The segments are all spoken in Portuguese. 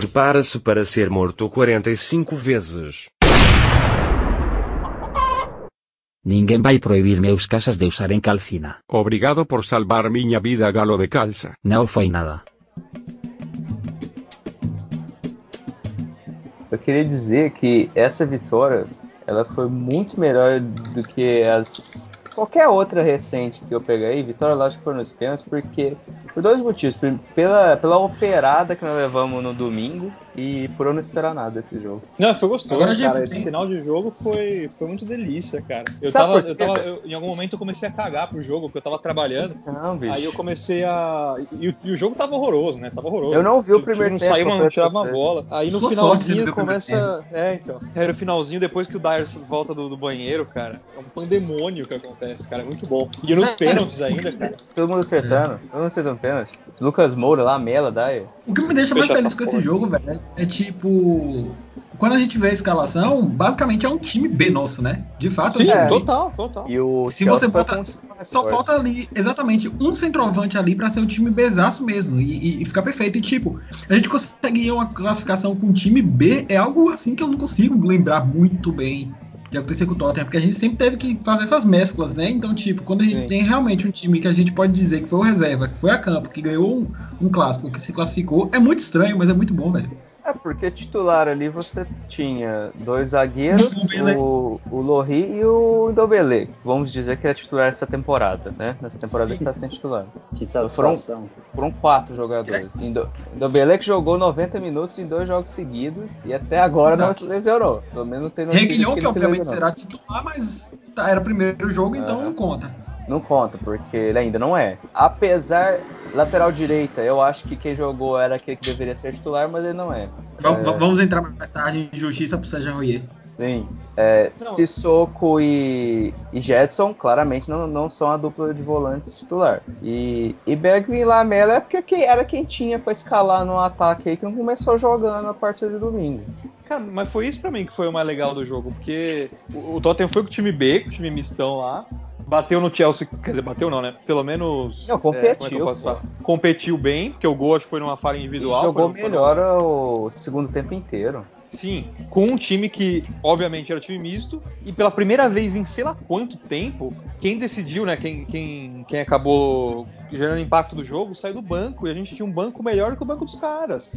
Prepara-se para ser morto 45 vezes. Ninguén vai prohibir meus casas de usaren calcina. Obrigado por salvar miña vida galo de calza. Non foi nada. Eu queria dizer que essa vitória ela foi muito melhor do que as qualquer outra recente que eu peguei. Vitória, lógico, foi nos pênaltis, porque por dois motivos. Pela, pela operada que nós levamos no domingo e por eu não esperar nada desse jogo. Não, foi gostoso, Agora, cara. gente, Esse final de jogo foi, foi muito delícia, cara. Eu Sabe tava, eu tava eu- em algum momento eu comecei a cagar pro jogo, porque eu tava trabalhando. Não, bicho. Aí eu comecei a. E, o- e o jogo tava horroroso, né? Tava horroroso. Eu não vi o primeiro não tempo, Saiu, eu não tirava uma bola. Aí no não finalzinho o começa. É, então. Aí no finalzinho, depois que o Dyer volta do, do banheiro, cara, é um pandemônio que acontece, cara. É muito bom. E nos pênaltis ainda, cara. Todo mundo acertando. Todo mundo acertando pênalti. Lucas Moura lá, Mela, Dyer. O que me deixa mais Fechar feliz com esse jogo, velho, é tipo. Quando a gente vê a escalação, basicamente é um time B nosso, né? De fato, Sim, é um total, total. E o Se Chelsea você bota- Só falta ali, exatamente, um centroavante ali pra ser o time Bzaço mesmo e, e, e ficar perfeito. E tipo, a gente conseguir uma classificação com o time B é algo assim que eu não consigo lembrar muito bem de acontecer com o Tottenham, porque a gente sempre teve que fazer essas mesclas, né? Então, tipo, quando a gente Sim. tem realmente um time que a gente pode dizer que foi o reserva, que foi a campo, que ganhou um, um clássico, que se classificou, é muito estranho, mas é muito bom, velho. É, porque titular ali você tinha dois zagueiros, o, o Lohri e o Indobele. Vamos dizer que é titular essa temporada, né? Nessa temporada ele está sem titular. Que Foram, satisfação. foram quatro jogadores. Indo, Indobele que jogou 90 minutos em dois jogos seguidos e até agora não se lesionou. Pelo menos não tem Reguilhão, que que se obviamente será titular, mas tá, era o primeiro jogo, então Aham. não conta. Não conta, porque ele ainda não é. Apesar, lateral direita, eu acho que quem jogou era aquele que deveria ser titular, mas ele não é. Va- É. va- Vamos entrar mais tarde em justiça pro Sérgio Royer. Sim. É. Sissoko e, e Jetson claramente não, não são a dupla de volantes titular. E, e Bergvin e Lamela é porque que- era quem tinha pra escalar no ataque aí que não começou jogando a partir de domingo. Cara, mas foi isso pra mim que foi o mais legal do jogo, porque o, o Tottenham foi com o time B, com o time mistão lá, bateu no Chelsea, quer dizer, bateu não, né? Pelo menos. Não, é, como é competiu? Competiu bem, porque o gol acho que foi numa falha E individual. jogou foi no- foi melhor o segundo tempo inteiro. Sim, com um time que, obviamente, era time misto, e pela primeira vez em sei lá quanto tempo, quem decidiu, né? Quem, quem, quem acabou gerando impacto do jogo saiu do banco, e a gente tinha um banco melhor que o banco dos caras.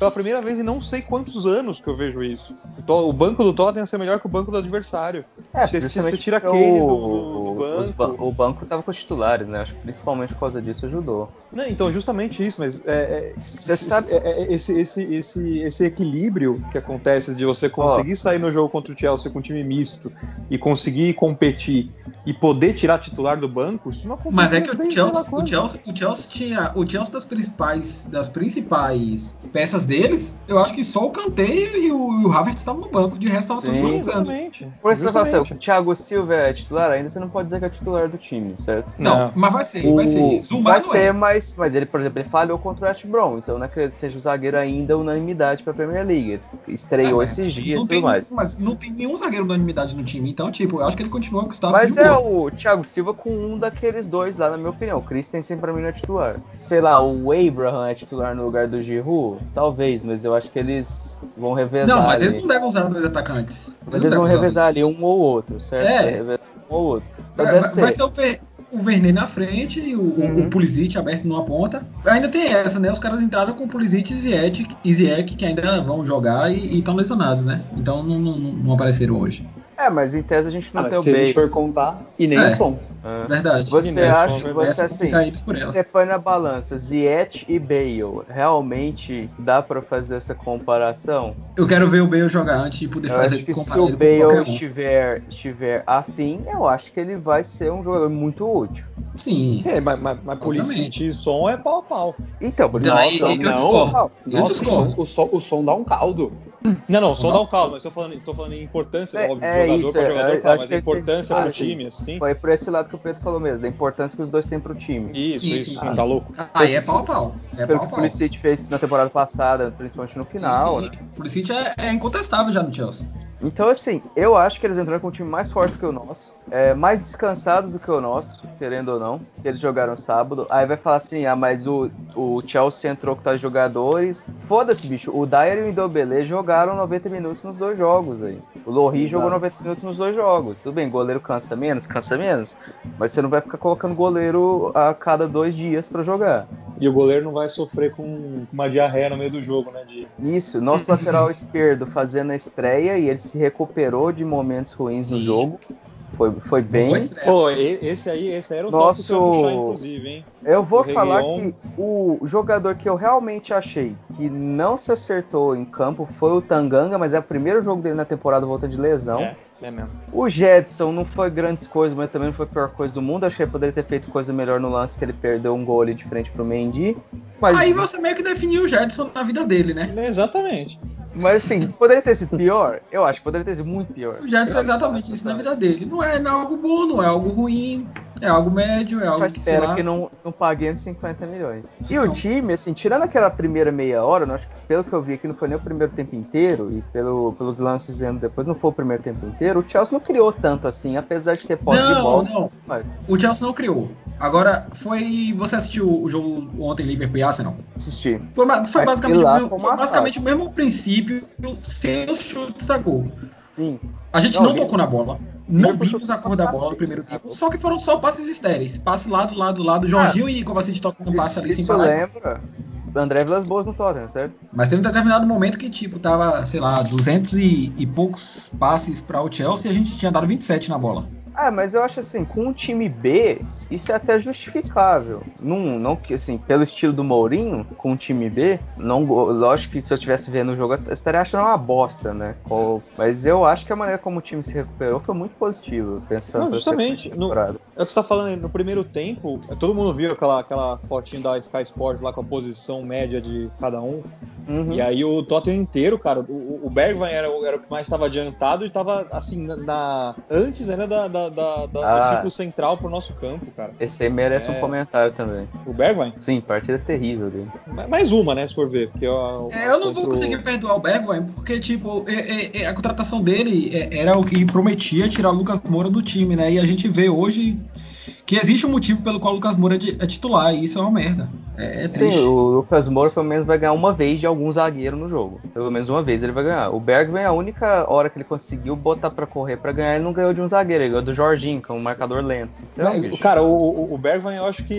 Pela primeira vez em não sei quantos anos que eu vejo isso. O banco do Tottenham ser melhor que o banco do adversário. É, Você- você tira do- o, do os banco. ba- o banco tava com os titulares, né? Acho que principalmente por causa disso ajudou. Não, então, justamente isso, mas é, é, sabe- é- é- esse, esse, esse, esse equilíbrio que acontece de você conseguir sair no jogo contra o Chelsea com um time misto e conseguir competir e poder tirar titular do banco, isso não acontece. Mas é que o Chelsea, o. Chelsea, o Chelsea tinha. O Chelsea das principais, das principais peças deles, eu acho que só o Kanté e o, e o Havertz estavam no banco, de resto estavam todos Sim, jogando. Exatamente. Por isso você fala assim, Justamente. o Thiago Silva é titular, ainda você não pode dizer que é titular do time, certo? Não, Não. mas vai ser, vai ser. O- Zumar vai não ser, é. mas, mas ele, por exemplo, ele falhou contra o West Brom, então não é que seja o zagueiro ainda unanimidade pra Premier League. Ele Estreou É, esses dias e tudo tem, mais. Mas não tem nenhum zagueiro unanimidade no time, então, tipo, eu acho que ele continua com o status Mas de é o Thiago Silva com um daqueles dois lá, na minha opinião. O Christensen pra mim não é titular. Sei lá, o Abraham é titular no lugar do Giroud? Talvez, mas eu acho que eles vão revezar Não, mas ali. eles não devem usar dois atacantes. Mas eles vão revezar ali um ou outro, certo? É. Um ou outro. Então É, vai, ser. vai ser o, Ver, o na frente e o, Uhum. o Pulisic aberto numa ponta. Ainda tem essa, né? Os caras entraram com o Pulisic e e Ziyech que ainda vão jogar e estão lesionados, né? Então não, não- não apareceram hoje. É, mas em tese a gente não Ah, tem o se a gente Bale. for contar, e nem É. o som. É. Verdade. Você Mineiro, acha, só você Essa assim, você põe na balança Ziyech e Bale, realmente dá pra fazer essa comparação? Eu quero ver o Bale jogar antes de poder Eu fazer acho que se o Bale um. estiver, estiver afim, eu acho que ele vai ser um jogador muito útil. Sim. É, mas, mas, mas Pulisic e som é pau a pau. Então, por Não, isso eu- eu discordo. Eu Nossa, discordo. o, som, o som dá um caldo. Não, não, só Não? dá um calma. Eu tô falando, tô falando em importância, É- óbvio, é jogador isso, pra é, jogador, eu claro, mas que a tem- importância ah, pro sim. time, assim. Foi por esse lado que o Pedro falou mesmo, da importância que os dois têm pro time. Isso, Sim, isso, sim, sim, sim. tá louco. Aí é pau a pau. É Pelo pau que o. Pulisic fez na temporada passada, principalmente no final, Sim, né? O Pulisic é, é incontestável já no Chelsea. Então, assim, eu acho que eles entraram com um time mais forte do que o nosso, é, mais descansados do que o nosso, querendo ou não, que eles jogaram sábado. Aí vai falar assim, ah, mas o, o Chelsea entrou com tais jogadores. Foda-se, bicho, o Dyer e o Indobele jogaram 90 minutos nos dois jogos aí. O Lohri jogou 90 minutos nos dois jogos. Tudo bem, goleiro cansa menos, cansa menos, mas você não vai ficar colocando goleiro a cada dois dias pra jogar. E o goleiro não vai sofrer com uma diarreia no meio do jogo, né? De... Isso, nosso lateral esquerdo fazendo a estreia e ele se recuperou de momentos ruins no jogo. Foi, foi bem. Pô, esse aí, esse aí era o Nosso- puxar, inclusive, hein? Eu vou O falar Reguilon. que o jogador que eu realmente achei que não se acertou em campo foi o Tanganga, mas é o primeiro jogo dele na temporada voltando de lesão. É, é mesmo. O Jedson não foi grandes coisas, mas também não foi a pior coisa do mundo. Achei que ele poderia ter feito coisa melhor no lance que ele perdeu um gol ali de frente pro Mendy. Mas, Aí você meio que definiu o Jetson na vida dele, né? Exatamente. mas assim, poderia ter sido pior? Eu acho que poderia ter sido muito pior. O Jetson é exatamente acho isso na que- vida dele. Não é, não é algo bom, não é algo ruim, é algo médio, é Só algo que, sei espero lá. que não, não paguem 50 milhões. E Não. o time, assim, tirando aquela primeira meia hora, eu acho que pelo que eu vi aqui, não foi nem o primeiro tempo inteiro, e pelo, pelos lances vendo depois, não foi o primeiro tempo inteiro, o Chelsea não criou tanto assim, apesar de ter posse de Não, bola. não. Mas O Chelsea não criou. Agora, foi. Você assistiu o jogo ontem, Liverpool e Arsenal? assisti. Foi, foi basicamente, lá o mesmo, foi basicamente o mesmo princípio sem os chutes a gol. Sim. A gente Não, não, tocou na bola. Não vimos a cor da bola no primeiro tempo. Só que foram só passes estéreis. Passe lado, lado, lado. Jorginho e Kovacic tocando um passe ali sem parar. lembra André Vilas Boas no Tottenham, certo? Mas teve um determinado momento que, tipo, tava, sei lá, 200 e, e poucos passes para o Chelsea e a gente tinha dado 27 na bola. Ah, mas eu acho assim, com um time B, isso é até justificável. Não, não que assim, pelo estilo do Mourinho, com um time B, não, lógico que se eu estivesse vendo o jogo, eu estaria achando uma bosta, né? Qual- Mas eu acho que a maneira como o time se recuperou foi muito positiva, pensando Não, justamente, no-. É o que você tá falando no primeiro tempo, todo mundo viu aquela, aquela fotinho da Sky Sports lá com a posição média de cada um. Uhum. E aí o Tottenham inteiro, cara, o, o Bergwijn era, o- era o que mais estava adiantado e tava assim, na, na- antes ainda da, da, da- da- Ah. do ciclo central pro nosso campo, cara. Esse aí merece É. um comentário também. O Bergwijn, Sim, partida terrível dele. ma- mais uma, né, se for ver. Porque, ó, É, eu não vou contra o- conseguir perdoar o Bergwijn, porque, tipo, é- é- é, a contratação dele é, era o que prometia tirar o Lucas Moura do time, né? E a gente vê hoje que existe um motivo pelo qual o Lucas Moura é é titular, e isso é uma merda. É, é triste. Sim, o Lucas Moura pelo menos vai ganhar uma vez de algum zagueiro no jogo. Pelo menos uma vez ele vai ganhar. O Bergwijn, a única hora que ele conseguiu botar pra correr pra ganhar, ele não ganhou de um zagueiro, ele ganhou do Jorginho, que é um marcador lento. Então, Mas, bicho, cara, o, o, Bergwijn, eu acho que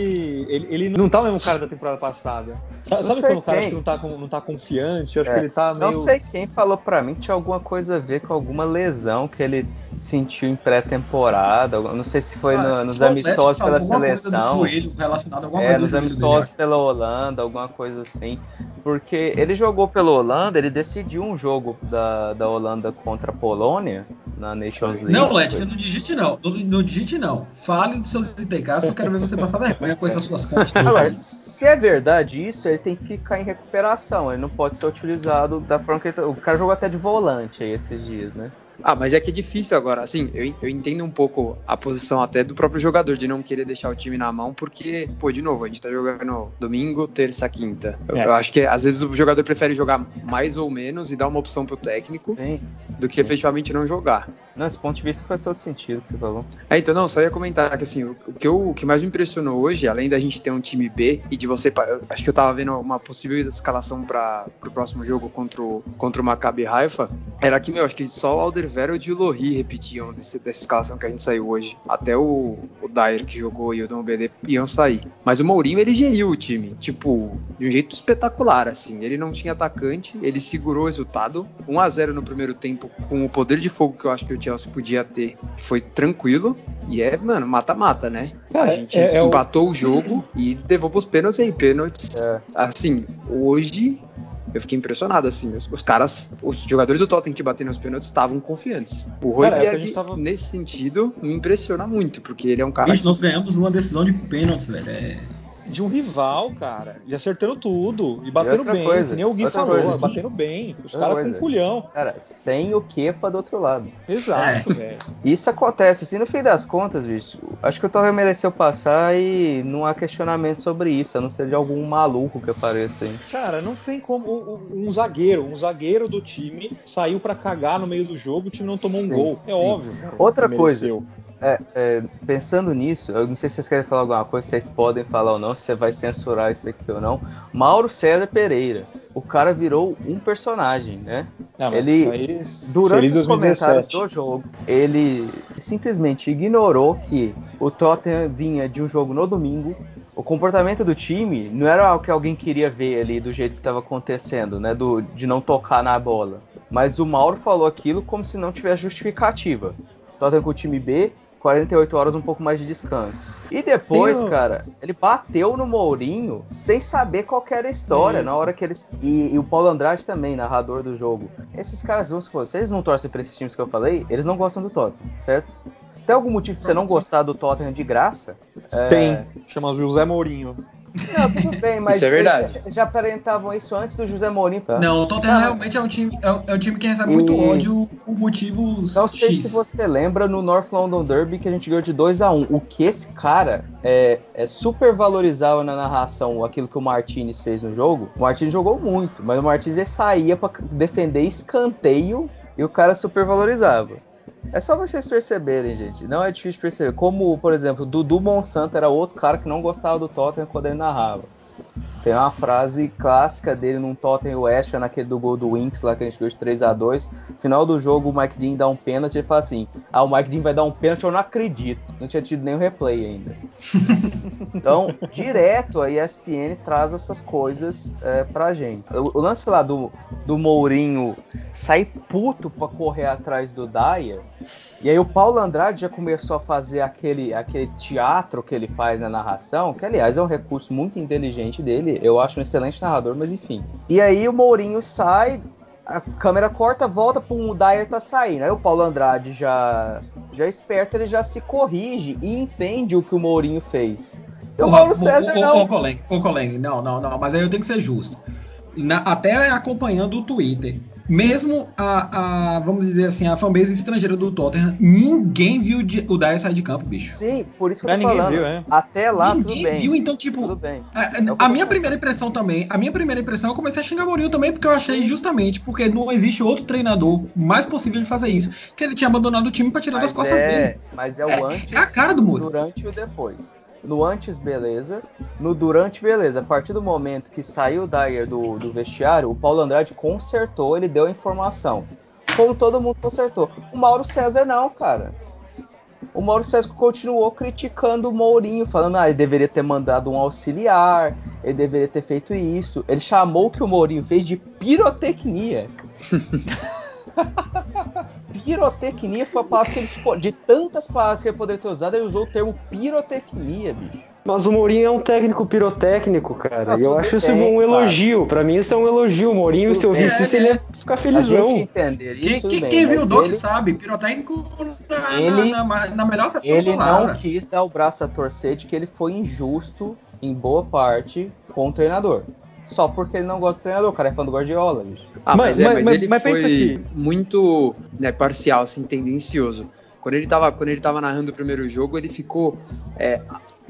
ele, ele não tá o mesmo cara da temporada passada. Sabe, sabe quando o cara não tá, não tá confiante? Eu acho É, que ele tá meio. Não sei quem falou pra mim que tinha alguma coisa a ver com alguma lesão que ele sentiu em pré-temporada. Não sei se foi no- nos Atlético amistosos pela seleção. joelho É, nos amistosos dele. pela Holanda, alguma coisa assim. Porque ele jogou pela Holanda, ele decidiu um jogo da, da Holanda contra a Polônia na Nations League. Não, Led, não digite não. Não, não digite não. Fale dos seus ITKs que eu quero ver você passar vergonha com essas suas fontes. Agora, se é verdade isso, ele tem que ficar em recuperação. Ele não pode ser utilizado da forma que ele tá... O cara jogou até de volante aí esses dias, né? Ah, mas é que é difícil agora. Assim, eu, eu entendo um pouco a posição até do próprio jogador de não querer deixar o time na mão, porque, pô, de novo, a gente tá jogando domingo, terça, quinta. Eu, É. eu acho que às vezes o jogador prefere jogar mais ou menos e dar uma opção pro técnico Sim. do que efetivamente não jogar. Não, esse ponto de vista faz todo sentido que você falou. É, então, não, só ia comentar que assim, o, que eu, o que mais me impressionou hoje, além da gente ter um time B e de você. acho que eu tava vendo uma possível escalação para o próximo jogo contra o, contra o Maccabi Haifa, era que, meu, acho que só o Alderweireld e o Lohri repetiam desse- dessa escalação que a gente saiu hoje. Até o, o Dyer que jogou e o Dom BD iam sair. Mas o Mourinho, ele geriu o time, tipo, de um jeito espetacular, assim. Ele não tinha atacante, ele segurou o resultado. 1 a 0 no primeiro tempo, com o poder de fogo que eu acho que o Chelsea podia ter, foi tranquilo. E é, mano, mata-mata, né? Cara, a gente é- é o- empatou o... jogo e levou pros pênaltis e pênaltis. É. Assim, hoje eu fiquei impressionado, assim. Os, os caras, os jogadores do Tottenham que bateram nos pênaltis estavam confiantes. O Cara, é o tava- nesse sentido, me impressiona muito, porque ele é um cara Bicho, que nós ganhamos uma decisão de pênaltis, velho. É, de um rival, cara. E acertando tudo. E batendo outra bem. coisa, que nem o Gui falou, coisa. batendo bem. Os caras com coisa. culhão. Cara, sem o Kepa do outro lado. Exato, velho. Isso acontece, assim, no fim das contas, bicho. Acho que o Torre mereceu passar e não há questionamento sobre isso, a não ser de algum maluco que apareça aí. Cara, não tem como. Um zagueiro, um zagueiro do time saiu pra cagar no meio do jogo, o time não tomou um Sim, gol. É sim. óbvio. cara, Outra que coisa. É, é, pensando nisso, eu não sei se vocês querem falar alguma coisa, se vocês podem falar ou não, se você vai censurar isso aqui ou não. Mauro César Pereira. O cara virou um personagem, né? Não, Ele- aí, Durante os comentários 2017. do jogo, ele simplesmente ignorou que o Tottenham vinha de um jogo no domingo. O comportamento do time não era o que alguém queria ver ali do jeito que estava acontecendo, né? Do, de não tocar na bola. Mas o Mauro falou aquilo como se não tivesse justificativa. Tottenham com o time B, 48 horas um pouco mais de descanso. E depois, o- cara, ele bateu no Mourinho sem saber qual que era a história. Isso. Na hora que eles. E, e o Paulo Andrade também, narrador do jogo. Esses caras, vamos supor, se eles não torcem pra esses times que eu falei, eles não gostam do Tottenham, certo? Tem algum motivo pra você não gostar do Tottenham de graça? É, Tem. Chama José Mourinho. Não, tudo bem, mas Isso é verdade. eles já aparentavam isso antes do José Mourinho, tá? Não, o Tottenham Ah. realmente é um time, é, um- é um time que recebe muito E- ódio por motivos Não sei X. se você lembra no North London Derby que a gente ganhou de 2 a 1 O que esse cara é, é super valorizava na narração aquilo que o Martinez fez no jogo. O Martinez jogou muito, mas o Martinez saía pra defender escanteio e o cara super valorizava. É só vocês perceberem, gente. Não é difícil perceber. Como, por exemplo, Dudu Monsanto era outro cara que não gostava do Tottenham quando ele narrava. Tem uma frase clássica dele num Tottenham West, naquele do gol do Winks lá que a gente ganhou de 3 a 2 Final do jogo, o Mike Dean dá um pênalti e fala assim: Ah, o Mike Dean vai dar um pênalti, eu não acredito. Não tinha tido nenhum replay ainda. então, direto a ESPN traz essas coisas é, pra gente. O, o lance lá do, do Mourinho sair puto pra correr atrás do Dyer. E aí o Paulo Andrade já começou a fazer aquele, aquele teatro que ele faz na narração, que aliás é um recurso muito inteligente dele, eu acho um excelente narrador, mas enfim. E aí o Mourinho sai, a câmera corta, volta para o Dyer tá saindo. Aí o Paulo Andrade já já esperto, ele já se corrige e entende o que o Mourinho fez. O ô, César ô, ô, não. Ô, Colen, não, não, não, mas aí eu tenho que ser justo. Na- até acompanhando o Twitter, mesmo a, a, vamos dizer assim, a fanbase estrangeira do Tottenham, ninguém viu o Dyer sair de campo, bicho. Sim, por isso que eu tô ninguém falando. viu, é. Até lá, tudo ninguém bem. viu, então, tipo, Tudo bem. A, É a minha primeira impressão também, a minha primeira impressão, eu comecei a xingar Mourinho também, porque eu achei justamente, porque não existe outro treinador mais possível de fazer isso, que ele tinha abandonado o time pra tirar das Mas costas é, dele. mas é o É- antes, é a cara do Mourinho. durante e o depois. No antes, beleza. No durante, beleza. A partir do momento que saiu o Dyer do, do vestiário, o Paulo Andrade consertou, ele deu a informação. Como todo mundo consertou. O Mauro César não, cara. O Mauro César continuou criticando o Mourinho, falando ah, ele deveria ter mandado um auxiliar, ele deveria ter feito isso. Ele chamou o que o Mourinho fez de pirotecnia. pirotecnia foi a palavra que ele. De tantas palavras que ele poderia ter usado, ele usou o termo pirotecnia, bicho. Mas o Mourinho é um técnico pirotécnico, cara. Ah, e eu acho isso bem, um elogio. Pra mim, isso é um elogio. O Mourinho, se eu visse bem. isso, ele ia ficar felizão. entender tudo quem- bem, quem viu o Doc ele- sabe, pirotécnico na, Ele- na, na- na melhor acepção Ele não quis dar o braço a torcer de que ele foi injusto, em boa parte, com o treinador. Só porque ele não gosta do treinador, o cara é fã do Guardiola. Ah, Mas- mas, é, mas- mas, mas- ele mas foi pensa que- muito né, parcial, assim, tendencioso. Quando ele tava, quando ele tava narrando o primeiro jogo, ele ficou é,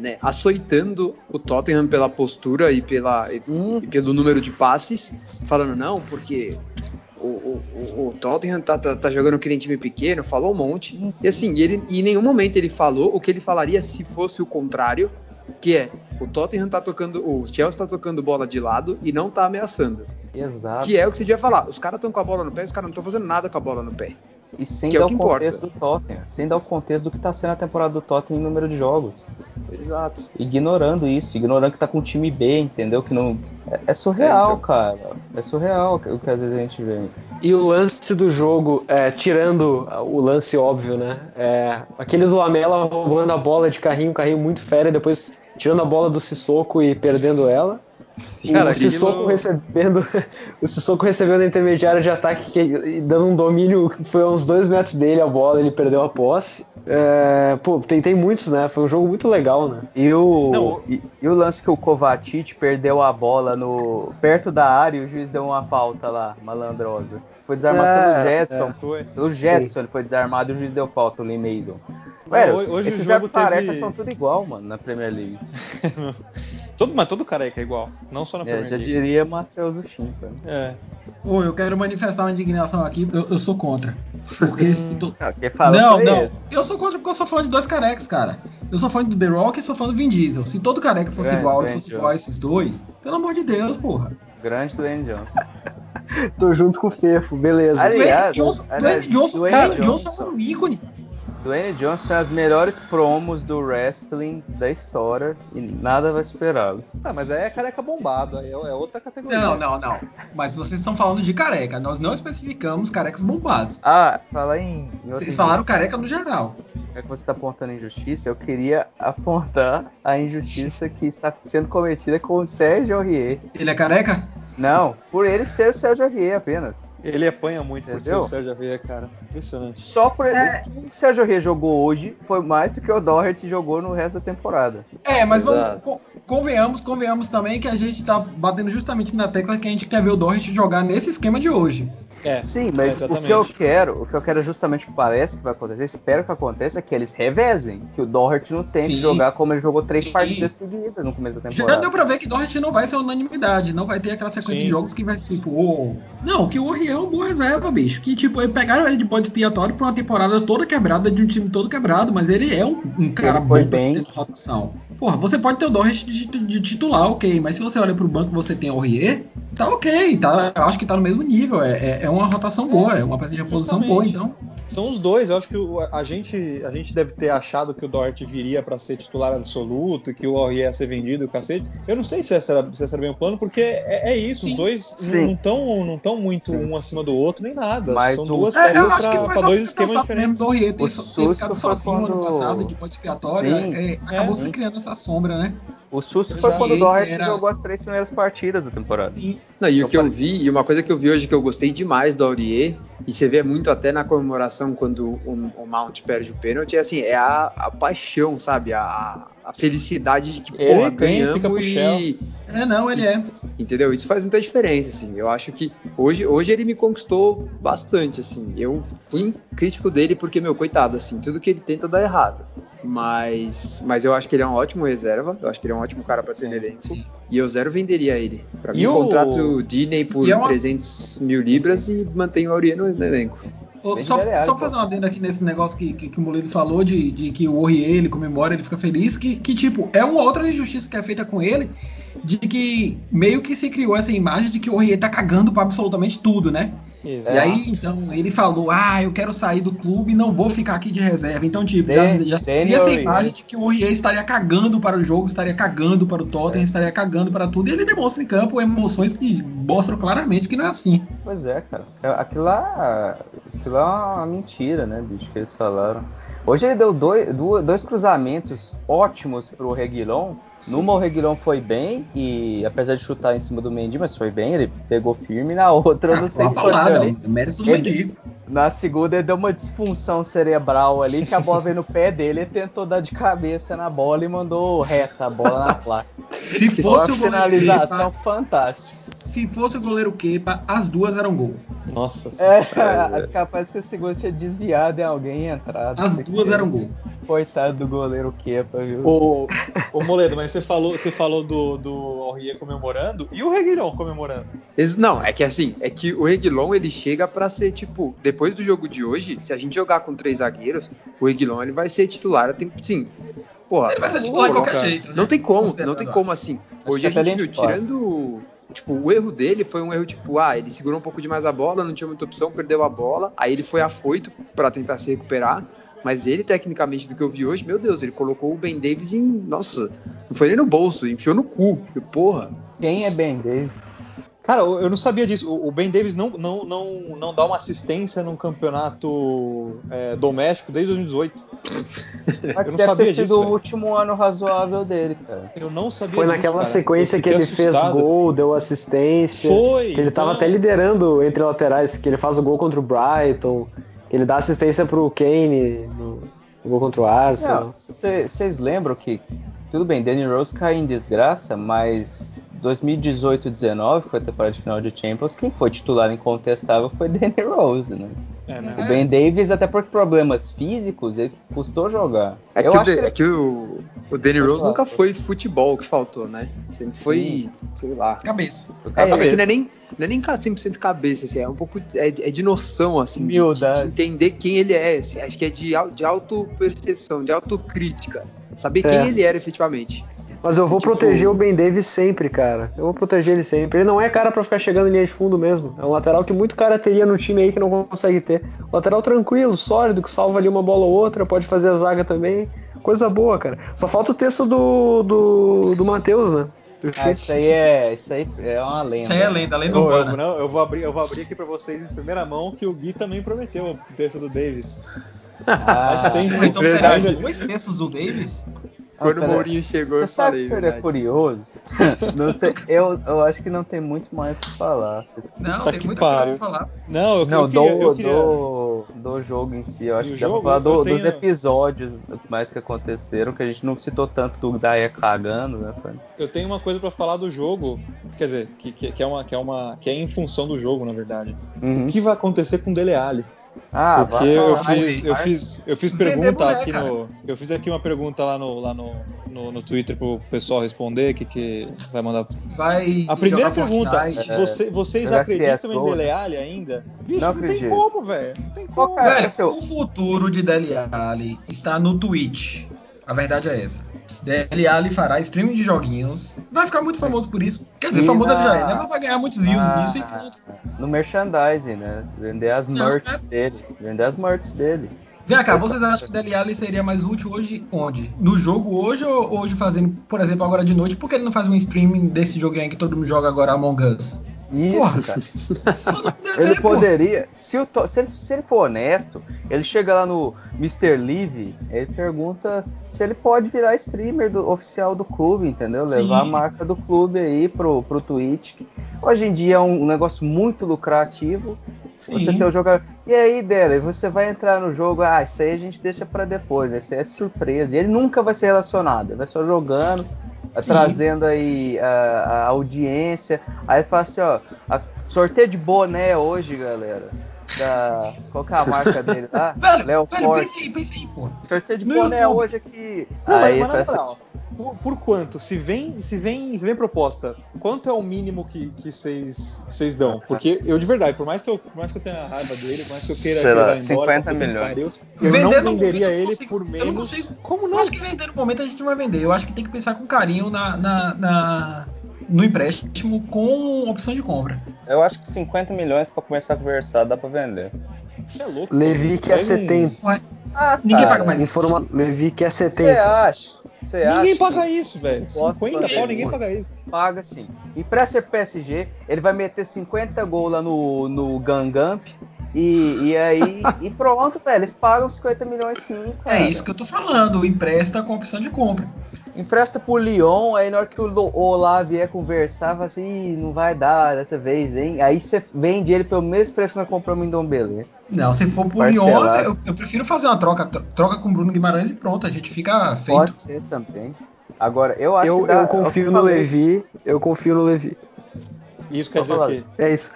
né, açoitando o Tottenham pela postura e, pela, e, e pelo número de passes, falando, não, porque o, o, o- o Tottenham tá, tá, tá jogando que nem time pequeno, falou um monte. E assim, ele, e em nenhum momento ele falou o que ele falaria se fosse o contrário, que é, o Tottenham tá tocando, o Chelsea tá tocando bola de lado e não tá ameaçando. Exato. Que é o que você devia falar. Os caras estão com a bola no pé, os caras não estão fazendo nada com a bola no pé. E sem que é dar o o importa. contexto do Tottenham. Sem dar o contexto do que tá sendo a temporada do Tottenham em número de jogos. Exato. Ignorando isso, ignorando que tá com o time B, entendeu? Que não. É, é surreal, É, então. cara. É surreal o que às vezes a gente vê. E o lance do jogo, é, tirando o lance óbvio, né? É, aquele do Lamela roubando a bola de carrinho, um carrinho muito fera, e depois tirando a bola do Sissoko e perdendo ela. Cara, o aquilo- Sissoko recebendo o Sissoko recebendo a intermediária de ataque que- e dando um domínio que foi a uns dois metros dele a bola, ele perdeu a posse. É, pô, tem, tem muitos, né? Foi um jogo muito legal, né? E o, Não, e, e o lance que o Kovacic perdeu a bola no perto da área e o juiz deu uma falta lá, malandrosa. Foi desarmado É, pelo Jetson. Foi. Pelo Jetson ele foi desarmado e o juiz deu falta, o Lee Mason. Não, Velho, hoje- esses jogo árbitros teve- carecas são tudo igual, mano, na Premier League. Todo, mas todo careca é igual, não só na É, Premier já League. diria Matheus Uchim, cara. É. Ô, eu quero manifestar uma indignação aqui, eu, eu sou contra. Porque se to- Ah, Não, não. ele. Eu sou contra porque eu sou fã de dois carecas, cara. Eu sou fã do The Rock e sou fã do Vin Diesel. Se todo careca fosse Grande, igual e fosse igual a esses dois, pelo amor de Deus, porra. Grande Dwayne Johnson. Tô junto com o Fefo, beleza. Aliás, Johnson, aliás, Dwayne Johnson, Dwayne cara, Johnson. Johnson é um ícone. Dwayne Johnson tem as melhores promos do wrestling da história e nada vai superá-lo. Ah, mas aí é careca bombado, aí é, é outra categoria. Não, não, não. Mas vocês estão falando de careca. Nós não especificamos carecas bombados. Ah, falar em, em Vocês falaram careca no geral. Já que você está apontando injustiça, eu queria apontar a injustiça que está sendo cometida com o Sérgio Aurier. Ele é careca? Não, por ele ser o Sérgio Aurier apenas. Ele apanha muito por ser Entendeu? o Sérgio Aveia, cara. Impressionante. Só por ele. É. O que o Sérgio Aurier jogou hoje foi mais do que o Doherty jogou no resto da temporada. É, mas vamos, convenhamos, convenhamos também que a gente tá batendo justamente na tecla que a gente quer ver o Doherty jogar nesse esquema de hoje. É. Sim, mas o exatamente. que eu quero, o que eu quero justamente que parece que vai acontecer, espero que aconteça, é que eles revezem. Que o Doherty não tem que Sim. jogar como ele jogou três Sim. partidas seguidas no começo da Já temporada. deu pra ver que Doherty não vai ser unanimidade, não vai ter aquela sequência Sim. de jogos que vai tipo, ô. Não, que o Oriel é um bom reserva, bicho. Que tipo, eles pegaram ele de bode expiatório pra uma temporada toda quebrada de um time todo quebrado, mas ele é um, um cara Ele bom pra se bem. ter na rotação. Porra, você pode ter o Doherty de, de titular, ok, mas se você olha pro banco e você tem o Aurier, tá ok, tá, eu acho que tá no mesmo nível, é, é- é uma rotação boa, é uma peça de reposição boa, então. São os dois, eu acho que o- a, gente, a gente deve ter achado que o Dort viria pra ser titular absoluto, que o Aurier ia ser vendido, o cacete. Eu não sei se esse era, se esse era bem o plano, porque é, é isso, Sim. os dois Sim. não estão não tão muito Sim. um acima do outro, nem nada. Mas São o- duas É, só dois esquemas diferentes. do Aurier ter, O ter ficado sozinho ano quando- passado de expiatório, Sim. é, acabou É. se criando essa sombra, né? O susto Exato. foi quando o E Doherty era- jogou as três primeiras partidas da temporada. Sim. Não, e o Eu que eu vi, e uma coisa que eu vi hoje que eu gostei demais do Aurier, e você vê muito até na comemoração quando o, o Mount perde o pênalti, é assim, é a, a paixão, sabe? A, a felicidade de que, Ele porra, ganhamos e... É, não, ele é. Entendeu? Isso faz muita diferença, assim. Eu acho que hoje, hoje ele me conquistou bastante, assim. Eu fui crítico dele porque, meu, coitado, assim, tudo que ele tenta dá errado. Mas, mas eu acho que ele é um ótimo reserva. Eu acho que ele é um ótimo cara pra ter no elenco. E eu zero venderia ele. Pra mim, E eu o- contrato o Disney por é uma- 300 mil libras e mantenho o Aurier no, elenco. Bem só, só fazer uma adenda aqui nesse negócio que, que, que o Moledo falou de, de que o Aurier, ele comemora, ele fica feliz, que, que tipo, é uma outra injustiça que é feita com ele, de que meio que se criou essa imagem de que o Aurier tá cagando pra absolutamente tudo, né? Exato. E aí, então, ele falou, ah, eu quero sair do clube e não vou ficar aqui de reserva. Então, tipo, já, já cria essa imagem de que o Aurier estaria cagando para o jogo, estaria cagando para o Tottenham, estaria cagando para tudo, e ele demonstra em campo emoções que mostram claramente que não é assim. Pois é, cara. É, Aquilo lá, aquilo lá é uma mentira, né, bicho, que eles falaram. Hoje ele deu dois, dois cruzamentos ótimos pro Reguilon. Numa o Reguilon foi bem, e apesar de chutar em cima do Mendy, mas foi bem, ele pegou firme. Na outra, eu não sei o que aconteceu mérito do Ele- Mendy. Na segunda, ele deu uma disfunção cerebral ali, que a bola veio no pé dele, ele tentou dar de cabeça na bola e mandou reta a bola na placa. Se fosse uma finalização Kepa, fantástica. Se fosse o goleiro Kepa, as duas eram gol. Nossa senhora. É, capaz que a segunda tinha desviado em alguém e entrado. As duas que- eram gol. Coitado do goleiro Kepa, viu? Ô, ô Moledo, mas você falou, você falou do, do Aurier comemorando e o Reguilhão comemorando. Esse- não, é que assim, é que o Reguilon ele chega pra ser tipo, depois do jogo de hoje, se a gente jogar com três zagueiros, o Reguilon ele vai ser titular, tem, sim. Porra, Ele vai ser titular de qualquer jeito, né? Não tem como, não tem como assim. Hoje a é gente viu, titular. tirando Tipo, o erro dele foi um erro tipo, ah, ele segurou um pouco demais a bola, não tinha muita opção, perdeu a bola, aí ele foi afoito pra tentar se recuperar. Mas ele, tecnicamente, do que eu vi hoje, meu Deus, ele colocou o Ben Davis em. Nossa, não foi nem no bolso, enfiou no cu. Porra. Quem é Ben Davis? Cara, eu não sabia disso. O Ben Davis não, não, não, não dá uma assistência num campeonato é, doméstico desde 2018. Mas Eu não deve sabia ter sido disso, o último ano razoável dele, cara. Eu não sabia Foi disso, naquela cara. sequência que ele fez assustado. gol, deu assistência. Foi. Que ele tava então- até liderando entre laterais, que ele faz o gol contra o Brighton, que ele dá assistência pro Kane no, no gol contra o Arsenal. Vocês lembram que, tudo bem, Danny Rose caiu em desgraça, mas 2018-19, que foi a temporada de final de Champions, quem foi titular incontestável foi Danny Rose, né? É, né? O Ben Davis, até por problemas físicos, ele custou jogar. É que, Eu o, acho De- que ele- é que o, o Danny Rose falar, nunca foi futebol que faltou, né? Sempre foi, Sim. sei lá. Cabeça. foi É, é cabeça. que não é nem, não é nem 100% cabeça, assim, é um pouco é, é de noção, assim, de, de, de entender quem ele é. assim, acho que é de, de autopercepção, de autocrítica. Saber quem É. ele era efetivamente. Mas eu vou Tipo- proteger o Ben Davis sempre, cara. Eu vou proteger ele sempre. Ele não é cara pra ficar chegando em linha de fundo mesmo. É um lateral que muito cara teria no time aí que não consegue ter. Lateral tranquilo, sólido, que salva ali uma bola ou outra, pode fazer a zaga também. Coisa boa, cara. Só falta o texto do, do, do Matheus, né? Do Ah, isso aí é, isso aí é uma lenda. Isso aí é lenda, lenda Eu, eu, urbana. não, eu, vou abrir, eu vou abrir aqui pra vocês em primeira mão que o Gui também prometeu o texto do Davis. Ah, Pô, então peraí, dois terços do Davis? Quando o Mourinho chegou, Você eu sabe falei, que seria verdade. curioso? Não tem- eu, eu acho que não tem muito mais o que falar. Não, Puta tem coisa pariu. pra falar. Não, eu, Não, eu queria, do, eu queria- do, do jogo em si. Eu acho Do que dá pra falar do- tenho- dos episódios mais que aconteceram, que a gente não citou tanto do Daya cagando, né? Eu tenho uma coisa pra falar do jogo, quer dizer, que, que, que é uma que é uma que é em função do jogo, na verdade. Uhum. O que vai acontecer com o Dele Alli? Ah, Porque eu fiz, eu Vai- fiz, eu fiz pergunta boneca, aqui no, eu fiz aqui uma pergunta lá no, lá no, no, no Twitter pro pessoal responder, que que vai mandar. Vai. A primeira pergunta, Fortnite. você- vocês acreditam em Dele Alli ainda? Bicho, Não não, tem como, velho. Não tem como. cara? Velho, seu- o futuro de Dele Alli está no Twitch. A verdade é essa. Dele Alli fará streaming de joguinhos. Vai ficar muito famoso por isso. Quer dizer, E famoso na- ele já é, né? Mas vai ganhar muitos views Ah, nisso e pronto. No merchandising, né? Vender as Não, merch é- dele. Vender as merch dele. Vem cá, vocês acham que o Dele Alli seria mais útil hoje onde? No jogo hoje ou hoje fazendo, por exemplo, agora de noite? Por que ele não faz um streaming desse joguinho aí que todo mundo joga agora, Among Us? Isso, Porra. cara. Ele pô. poderia, se, o se, ele, se ele for honesto, ele chega lá no Mr. Live, ele pergunta se ele pode virar streamer do, oficial do clube, entendeu? Sim. Levar a marca do clube aí pro, pro Twitch. Hoje em dia é um, negócio muito lucrativo. Sim. Você tem o jogador. E aí, Dela, você vai entrar no jogo, ah, isso aí a gente deixa pra depois? Isso aí é surpresa. E ele nunca vai ser relacionado, ele vai só jogando, trazendo aí a, a audiência. Aí fala assim, ó, a- sorteio de boné hoje, galera. Da, qual que é a marca dele lá? Velho, Léo velho, Forte. pensa aí, pensa aí, pô. Sorteio de boné hoje aqui. Não, mas- aí mas, assim, moral, por, por quanto? Se vem, se vem, se vem proposta, quanto é o mínimo que que vocês que vocês dão? Porque eu de verdade, por mais que eu, por mais que eu tenha raiva dele, por mais que eu queira Sei lá, vá embora, 50 puta que milhões. pariu, eu Vender não venderia momento eu ele consigo- por eu não menos. consigo- Como Eu não? acho que vender no momento a gente não vai vender. Eu acho que tem que pensar com carinho na, na- na- no empréstimo com opção de compra. eu acho que 50 milhões pra começar a conversar dá pra vender. Você é louco. Levi Faz um- 70. Ah, Ninguém cara, paga mais isso. Informa... Levi quer Você 70. acha? Você acha Ninguém que- paga isso, velho. Posso 50 fazer, pau, ninguém paga isso. paga sim. Empresta pro PSG, ele vai meter 50 gols lá no, no Gangamp e, e aí e pronto, velho. Eles pagam 50 milhões sim, cara. É isso que eu tô falando. Empresta com opção de compra. Empresta pro Lyon, aí na hora que o Olá vier conversar, fala assim, "Ih, não vai dar dessa vez, hein? Aí você vende ele pelo mesmo preço que nós compramos em Dombele. Não, se for por Parcelado. Lyon, eu, eu prefiro fazer uma troca. tro- Troca com o Bruno Guimarães e pronto. A gente fica feito. Pode ser também. Agora, eu acho Eu, que dá, eu é confio eu no. Levi. Eu confio no Levi. Isso quer dizer o quê? É isso.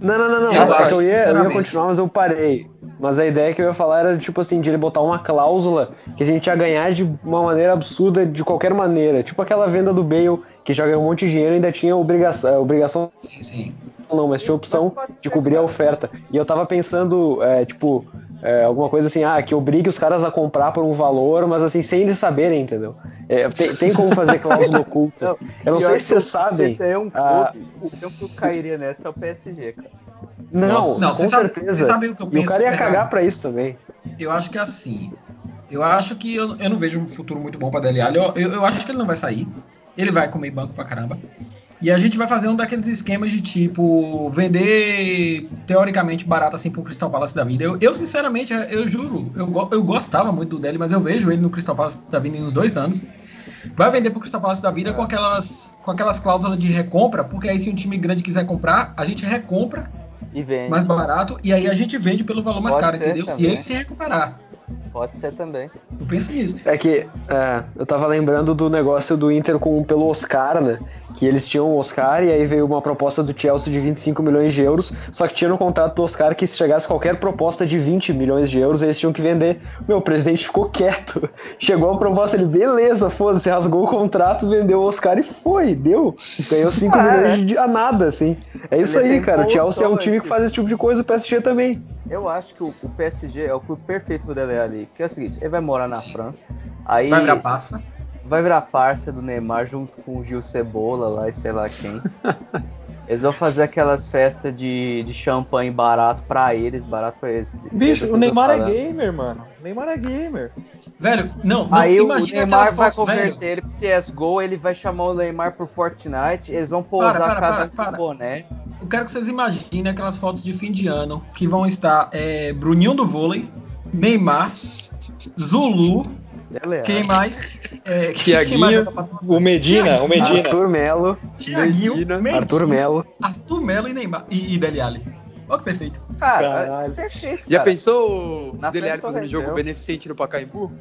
Não, não, não, não. Eu acho, eu, ia, eu ia continuar, mas eu parei. Mas a ideia que eu ia falar era, tipo assim, de ele botar uma cláusula que a gente ia ganhar de uma maneira absurda, de qualquer maneira. Tipo aquela venda do Bale, que já ganhou um monte de dinheiro e ainda tinha obrigação, obrigação Sim, sim. não, mas tinha opção Mas de cobrir a oferta. E eu tava pensando, é, tipo, é, alguma coisa assim, ah, que obrigue os caras a comprar por um valor, mas assim, sem eles saberem, entendeu? É, tem, tem como fazer cláusula oculta. eu não sei se vocês sabem. Se tem um clube, ah, o que eu cairia nessa é o PSG, cara. Não, Nossa. Não, com vocês sabem- certeza. sabem o que eu e o penso, cara ia verdade. cagar pra isso também. Eu acho que é assim. Eu acho que eu, eu não vejo um futuro muito bom pra Dele Alli. Eu, eu, eu acho que ele não vai sair. Ele vai comer banco pra caramba. E a gente vai fazer um daqueles esquemas de tipo vender teoricamente barato assim pro Crystal Palace da vida. Eu, eu sinceramente, eu juro, eu, eu gostava muito do Dele, mas eu vejo ele no Crystal Palace da vida em uns dois anos. Vai vender pro Crystal Palace da vida com aquelas com aquelas cláusulas de recompra, porque aí se um time grande quiser comprar, a gente recompra. Mais barato e aí a gente vende pelo valor mais Pode caro, entendeu? Se também. ele se recuperar. Pode ser também. Eu penso nisso. É que é, eu tava lembrando do negócio do Inter com pelo Oscar, né? Que eles tinham o Oscar e aí veio uma proposta do Chelsea de 25 milhões de euros, só que tinha no contrato do Oscar que se chegasse qualquer proposta de 20 milhões de euros, eles tinham que vender. Meu, o presidente ficou quieto. Chegou a proposta, ele, beleza, foda-se, rasgou o contrato, vendeu o Oscar e foi, deu. Ganhou 5 Ah, milhões é. de a nada, assim. É isso Ele aí, cara. O Chelsea é um time bolsões. que faz esse tipo de coisa, o PSG também. Eu acho que o, o PSG é o clube perfeito pro Dele Alli. Que é o seguinte, ele vai morar na França. Aí Vai virar passa. Vai virar parça do Neymar junto com o Gil Cebola lá e sei lá quem. Eles vão fazer aquelas festas de, de champanhe barato pra eles, barato pra eles. Bicho, o Neymar é gamer, mano. O Neymar é gamer. Velho, não, não Aí o imagina Neymar vai fotos, velho. converter ele pro CSGO, ele vai chamar o Neymar pro Fortnite, eles vão pousar Para, para, cada para, com para. boné. Eu quero que vocês imaginem aquelas fotos de fim de ano que vão estar é, Bruninho do vôlei, Neymar, Zulu, Quem mais? É, Tiaguinho, O Medina, o Medina. Arthur Melo, Tiaguinho, Medina, Medina, Arthur Melo. Arthur Melo e Neymar e, e Dele Alli. Olha que perfeito. Cara, Caralho. perfeito. Já cara. pensou o Na Dele Alli fazendo do jogo beneficente no Pacaembu?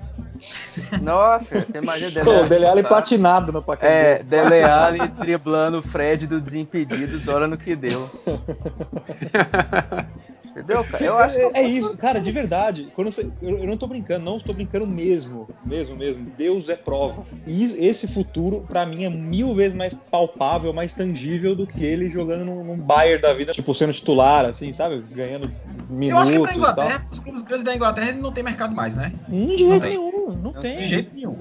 Nossa, você imagina o Dele Pô, o Alli, Dele Alli tá? patinado no Pacaembu. É, Dele Alli driblando o Fred do Desimpedidos, hora no que deu. Entendeu, cara? Eu acho é, que é isso, cara, de verdade. Quando você- eu, eu não tô brincando, não estou brincando mesmo, mesmo, mesmo. Deus é prova. E esse futuro, pra mim, é mil vezes mais palpável, mais tangível do que ele jogando num, num Bayern da vida, tipo, sendo titular, assim, sabe? Ganhando minutos Eu acho que pra. Inglaterra, os clubes grandes da Inglaterra não tem mercado mais, né? Hum, de jeito tem. nenhum, não, Não tem. De jeito nenhum.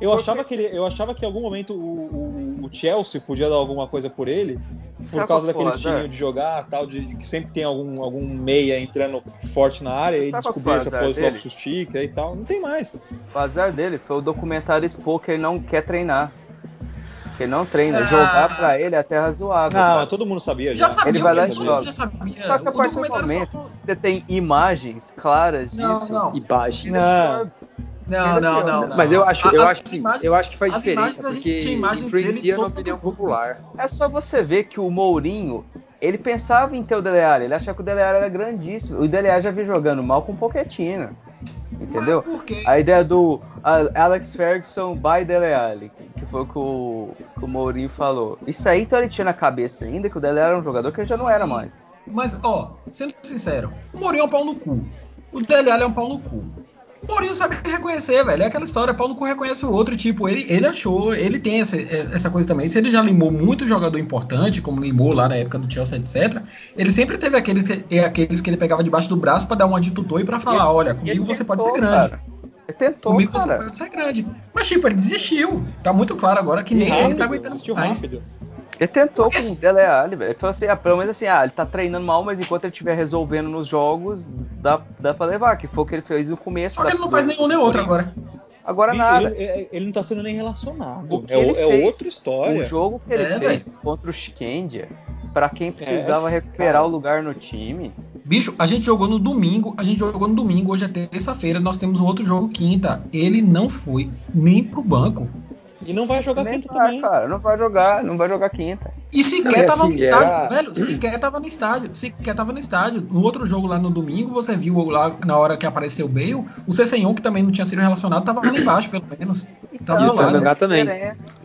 Eu achava, que ele, eu achava que em algum momento o, o- o Chelsea podia dar alguma coisa por ele, por causa daquele o azar? estilinho de jogar, tal, de, que sempre tem algum, algum meia entrando forte na área e descobrir essa posição dele? sustica e tal. Não tem mais. o azar dele foi o documentário expor que ele não quer treinar. Que ele não treina. Ah. Jogar pra ele é até razoável. Ah, cara. todo mundo sabia Já já. sabia, Ele vai lá e todo joga. mundo já sabia. Só que a partir do documentário momento só- você tem imagens claras Não, disso. não. E baixo. Não. Não, não, não, não. Mas eu acho, eu A- acho as sim, eu acho que faz as diferença, porque influencia dele na opinião as popular. É só você ver que o Mourinho, ele pensava em ter o Dele Alli, ele achava que o Dele Alli era grandíssimo. O Dele Alli já veio jogando mal com o Pochettino. Entendeu? Mas por quê? A ideia do Alex Ferguson by Dele Alli, que foi o que o, que o Mourinho falou. Isso aí então ele tinha na cabeça ainda que o Dele Alli era um jogador que ele já não era mais. Mas, ó, sendo sincero, o Mourinho é um pau no cu. O Dele Alli é um pau no cu. Mourinho sabe reconhecer, velho. É aquela história, pau no cu reconhece o outro. Tipo, ele, ele achou, ele tem essa, essa coisa também. Se ele já limou muito jogador importante, como limou lá na época do Chelsea, etc., ele sempre teve aqueles que, aqueles que ele pegava debaixo do braço pra dar uma de tutor e pra falar: Ele- olha, Ele comigo você pode ser grande. cara. Ele tentou, Comigo você cara. pode ser grande. Mas, tipo, ele desistiu. Tá muito claro agora que E nem ele rápido, tá aguentando mais. rápido. Ele tentou com o Dele Alli, velho. Ele falou assim, ah, pelo menos assim, ah, ele tá treinando mal, mas enquanto ele estiver resolvendo nos jogos, dá, dá pra levar, que foi o que ele fez no começo. Só que ele não faz nenhum nem outro agora. Agora Bicho, nada. Ele, é- ele não tá sendo nem relacionado. É, é outra história. O jogo que ele É, fez contra o Skandia, pra quem precisava É, recuperar cara. o lugar no time, Bicho, a gente jogou no domingo, a gente jogou no domingo, hoje é terça-feira, nós temos um outro jogo quinta. Ele não foi nem pro banco. E não vai jogar nem quinta vai, também. cara, não vai jogar, não vai jogar quinta. E sequer Não, e tava assim, no estádio, era- velho. Sequer tava no estádio. Sequer tava no estádio. No outro jogo lá no domingo, você viu lá na hora que apareceu o Bale, o Cessenhon, que também não tinha sido relacionado, tava lá embaixo, pelo menos. Tava E o lado. Tangangá também.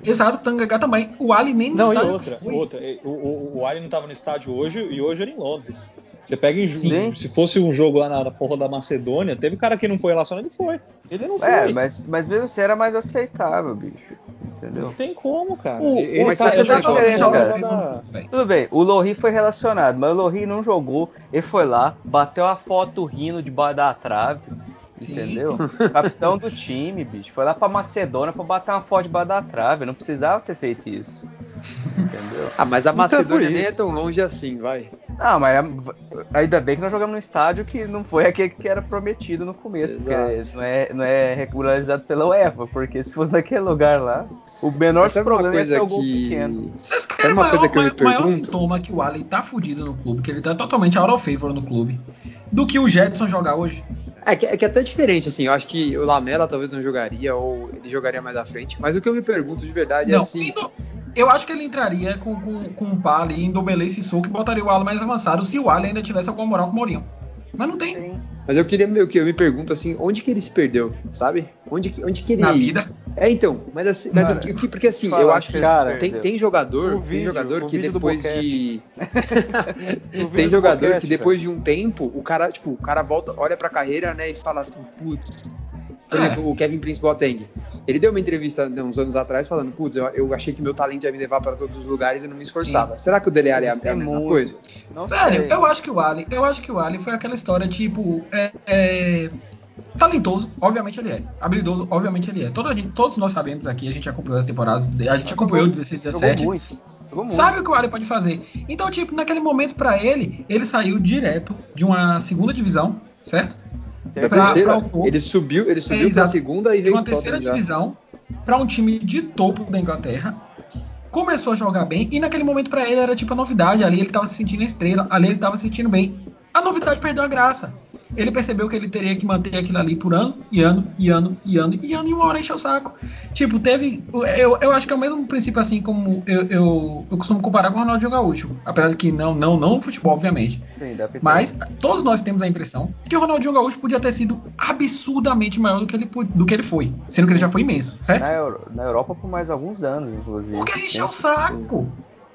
Exato, o Tangangá também. O Ali nem no Não, e estádio outra, foi. outra. O, o, o Ali não tava no estádio hoje e hoje era em Londres. Você pega em ju- Sim. Se fosse um jogo lá na, na porra da Macedônia, teve cara que não foi relacionado e foi. Ele não foi. É, mas, mas mesmo assim era mais aceitável, bicho. Entendeu? Não tem como, cara. O- ele mas tá, você já tá da- velho. Tudo bem, o Lohri foi relacionado, mas o Lohri não jogou. Ele foi lá, bateu a foto rindo debaixo da trave. Sim. Entendeu? Capitão do time, bicho. Foi lá pra Macedônia pra bater uma foto debaixo da trave. Não precisava ter feito isso. Entendeu? Ah, mas a Então é Macedônia nem é tão longe assim, vai. Ah, mas é- ainda bem que nós jogamos num estádio que não foi aquele que era prometido no começo, Exato. porque não é, não é regularizado pela UEFA, porque se fosse naquele lugar lá, o menor problema o gol que. pequeno. Vocês querem o uma maior, coisa que eu me maior- maior pergunto? sintoma que o Allen tá fudido no clube, que ele tá totalmente out of favor no clube, do que o Jetson jogar hoje? É que, é que é até diferente, assim. Eu acho que o Lamela talvez não jogaria, ou ele jogaria mais à frente. Mas o que eu me pergunto de verdade é Não, assim. indo- eu acho que ele entraria com, com, com um pá ali, Indomelê e Sissoko e botaria o Allen mais avançado se o Allen ainda tivesse alguma moral com o Mourinho. Mas não tem. Mas eu queria meio que eu me pergunto assim, onde que ele se perdeu, sabe? Onde que, onde que ele Na vida. É, então, mas assim, mas Cara, o que- o que- porque assim, eu acho que cara, tem, tem jogador, O tem vídeo, jogador o que vídeo depois de vídeo tem do jogador Boquete, que depois de um tempo, o cara, tipo, o cara volta, olha pra carreira, né, e fala assim, putz, por É. exemplo, o Kevin Prince Boateng. Ele deu uma entrevista né, uns anos atrás falando, putz, eu, eu achei que meu talento ia me levar pra todos os lugares e não me esforçava. Será que o Dele Alli é a, mesma Muito. coisa? Não Velho, eu acho que o Allen, eu acho que o Allen foi aquela história, tipo, é, é, talentoso, obviamente ele é. Habilidoso, obviamente ele é. Toda a gente- todos nós sabemos aqui, a gente acompanhou as temporadas, a gente acompanhou o 16, Jogou 17. muito. Jogou muito. Sabe o que o Allen pode fazer? Então, tipo, naquele momento pra ele, ele saiu direto de uma segunda divisão, certo? Da Pra- terceira, pra ele subiu, ele subiu pra exato. segunda e veio uma terceira divisão para um time de topo da Inglaterra. Começou a jogar bem e naquele momento para ele era tipo a novidade. Ali ele tava se sentindo estrela, ali ele tava se sentindo bem. A novidade perdeu a graça. Ele percebeu que ele teria que manter aquilo ali por ano, e ano, e ano, e ano, e ano, e uma hora encheu o saco. Tipo, teve. Eu, eu acho que é o mesmo princípio assim como eu, eu, eu costumo comparar com o Ronaldinho Gaúcho. Apesar de que não, não, não no futebol, obviamente. Sim, dá Mas todos nós temos a impressão que o Ronaldinho Gaúcho podia ter sido absurdamente maior do que ele, do que ele foi. Sendo que ele já foi imenso, certo? na, Euro- na Europa por mais alguns anos, inclusive. Porque ele encheu o saco.